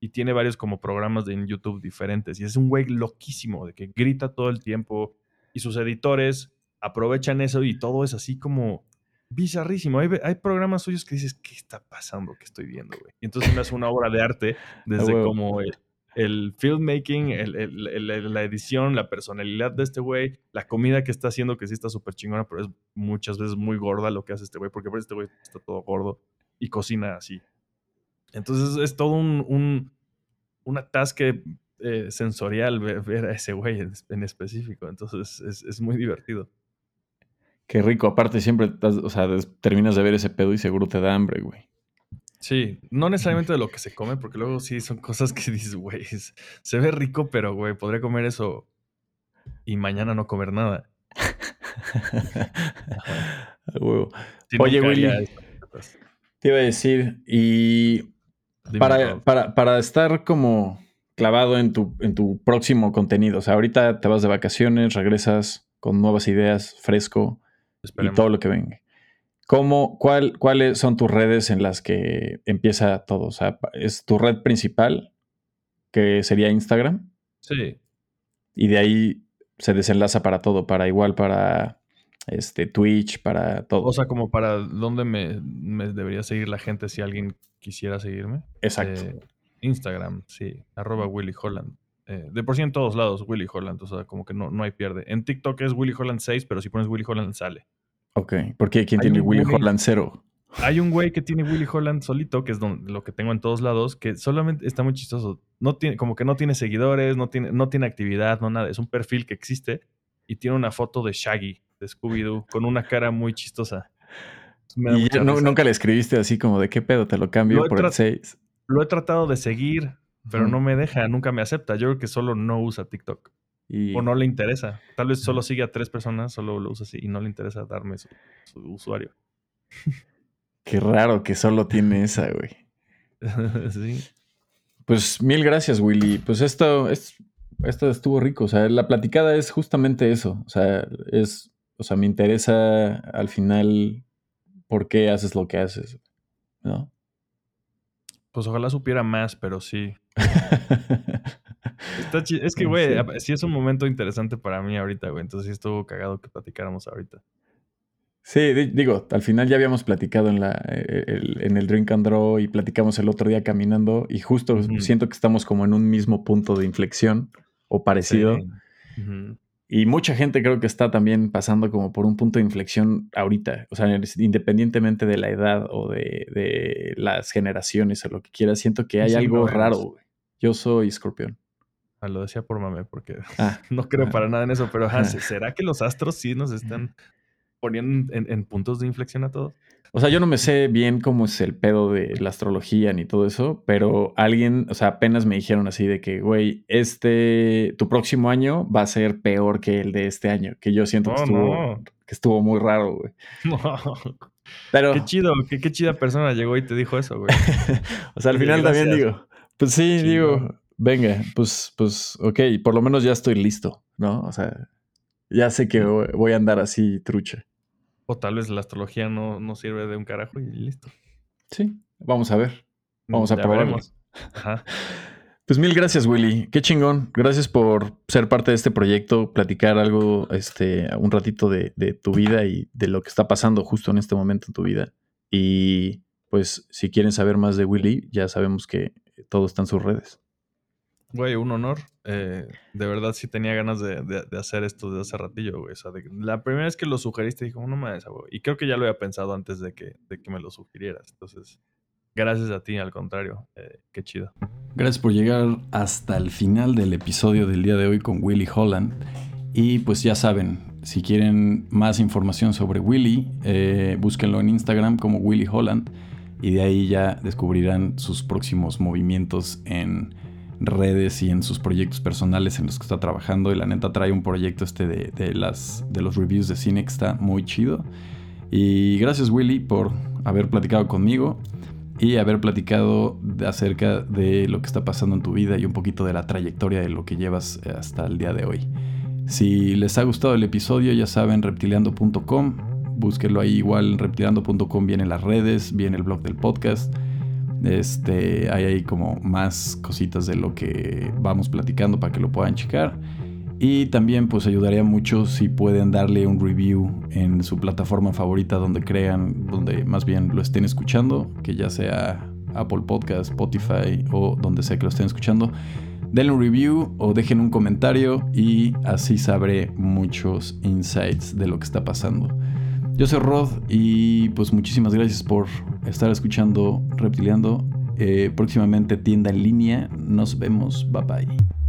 Speaker 2: Y tiene varios como programas de en YouTube diferentes. Y es un güey loquísimo, de que grita todo el tiempo. Y sus editores aprovechan eso y todo es así como bizarrísimo. Hay, programas suyos que dices, ¿qué está pasando? ¿Qué estoy viendo, güey? Y entonces me hace una obra de arte *laughs* desde como el, el filmmaking, la edición, la personalidad de este güey, la comida que está haciendo, que sí está súper chingona, pero es muchas veces muy gorda lo que hace este güey, porque por este güey está todo gordo y cocina así. Entonces es todo un, un, atasque eh, sensorial ver, a ese güey en, específico. Entonces es, muy divertido.
Speaker 1: Qué rico. Aparte, siempre, terminas de ver ese pedo y seguro te da hambre, güey.
Speaker 2: Sí, no necesariamente de lo que se come, porque luego sí son cosas que *laughs* dices, güey, se ve rico, pero güey, podría comer eso y mañana no comer nada. *laughs*
Speaker 1: A huevo.
Speaker 2: Sí,
Speaker 1: Oye, Willy. Te iba a decir, y para, para, para estar como clavado en tu, en tu próximo contenido, o sea, ahorita te vas de vacaciones, regresas con nuevas ideas, fresco y todo lo que venga. ¿Cómo, cuál, ¿Cuáles son tus redes en las que empieza todo? O sea, ¿es tu red principal, que sería Instagram?
Speaker 2: Sí,
Speaker 1: Y de ahí se desenlaza para todo, para igual para este Twitch, para todo.
Speaker 2: o sea, como para dónde me, me debería seguir la gente si alguien quisiera seguirme.
Speaker 1: Exacto.
Speaker 2: Eh, Instagram, sí, arroba Willy Holland. Eh, de por sí en todos lados, Willy Holland. O sea, como que no, no hay pierde. En TikTok es Willy Holland 6, pero si pones Willy Holland sale.
Speaker 1: Ok. ¿Por qué? ¿Quién tiene Willy
Speaker 2: güey-
Speaker 1: Holland 0?
Speaker 2: Hay un güey que tiene Willy Holland solito, que es don- lo que tengo en todos lados, que solamente está muy chistoso. No tiene, como que no tiene seguidores, no tiene, no tiene actividad, no nada. Es un perfil que existe y tiene una foto de Shaggy, de Scooby-Doo, con una cara muy chistosa.
Speaker 1: Y ya no- nunca le escribiste así como de qué pedo, te lo cambio
Speaker 2: Lo
Speaker 1: por el
Speaker 2: trat-
Speaker 1: 6.
Speaker 2: Lo he tratado de seguir, pero no me deja, nunca me acepta. Yo creo que solo no usa TikTok.
Speaker 1: Y,
Speaker 2: O no le interesa. Tal vez solo sigue a tres personas, solo lo usa así y no le interesa darme su, su usuario. *laughs*
Speaker 1: Qué raro que solo tiene esa, güey. *laughs*
Speaker 2: sí.
Speaker 1: Pues mil gracias, Willy. Pues esto, es, esto estuvo rico. O sea, la platicada es justamente eso. O sea, es, o sea, me interesa al final por qué haces lo que haces, ¿no?
Speaker 2: Pues ojalá supiera más, pero sí. *laughs* Está es que, güey,
Speaker 1: Sí.
Speaker 2: es un momento interesante para mí ahorita, güey. Entonces sí estuvo cagado que platicáramos ahorita.
Speaker 1: Sí, di- digo, al final ya habíamos platicado en, la, eh, el- en el Drink and Draw y platicamos el otro día caminando y justo siento que estamos como en un mismo punto de inflexión o parecido.
Speaker 2: Sí.
Speaker 1: Y mucha gente creo que está también pasando como por un punto de inflexión ahorita. O sea, independientemente de la edad o de, de las generaciones o lo que quieras, siento que hay
Speaker 2: Sí,
Speaker 1: algo raro, güey. Yo soy escorpión.
Speaker 2: Ah, lo decía por mame, porque *laughs*
Speaker 1: Ah,
Speaker 2: no creo
Speaker 1: Ah.
Speaker 2: para nada en eso, pero
Speaker 1: Ah.
Speaker 2: ¿será que los astros sí nos están *laughs* poniendo en, en puntos de inflexión a todos?
Speaker 1: O sea, yo no me sé bien cómo es el pedo de la astrología ni todo eso, pero alguien, o sea, apenas me dijeron así de que, güey, este, tu próximo año va a ser peor que el de este año, que yo siento que,
Speaker 2: Oh,
Speaker 1: estuvo,
Speaker 2: no.
Speaker 1: que estuvo muy raro, güey. *laughs* Pero,
Speaker 2: Qué chido, qué, qué chida persona llegó y te dijo eso, güey.
Speaker 1: o sea, al final también digo, pues sí, digo, venga, pues, pues, ok, por lo menos ya estoy listo, ¿no? O sea, ya sé que voy a andar así trucha.
Speaker 2: O tal vez la astrología no, no sirve de un carajo y listo.
Speaker 1: Sí, vamos a ver. Vamos a
Speaker 2: Ya
Speaker 1: probarlo.
Speaker 2: veremos. Ajá. *laughs*
Speaker 1: Pues mil gracias, Willy. Qué chingón. Gracias por ser parte de este proyecto, platicar algo, este, un ratito de, de tu vida y de lo que está pasando justo en este momento en tu vida. Y pues, si quieren saber más de Willy, ya sabemos que todo está en sus redes.
Speaker 2: Güey, un honor. Eh, de verdad sí tenía ganas de, hacer esto desde hace ratillo, güey. La primera vez que lo sugeriste dije, "Oh, no me güey. Y creo que ya lo había pensado antes de que, de que me lo sugirieras. Entonces, gracias a ti, al contrario. Eh, qué chido.
Speaker 1: Gracias por llegar hasta el final del episodio del día de hoy con Willy Holland. Y pues ya saben, si quieren más información sobre Willy, eh, búsquenlo en Instagram como Willy Holland. Y de ahí ya descubrirán sus próximos movimientos en redes y en sus proyectos personales en los que está trabajando. Y la neta trae un proyecto este de, las, de los reviews de cine que está muy chido. Y gracias Willy por haber platicado conmigo y haber platicado acerca de lo que está pasando en tu vida y un poquito de la trayectoria de lo que llevas eh, hasta el día de hoy. Si les ha gustado el episodio, ya saben, reptiliando.com, búsquenlo ahí igual, reptiliando.com vienen las redes, viene el blog del podcast. Este, hay ahí como más cositas de lo que vamos platicando para que lo puedan checar. Y también pues ayudaría mucho si pueden darle un review en su plataforma favorita donde crean, donde más bien lo estén escuchando, que ya sea Apple Podcast, Spotify o donde sea que lo estén escuchando. Denle un review o dejen un comentario y así sabré muchos insights de lo que está pasando. Yo soy Rod y pues muchísimas gracias por estar escuchando Reptiliando. Eh, próximamente tienda en línea. Nos vemos. Bye bye.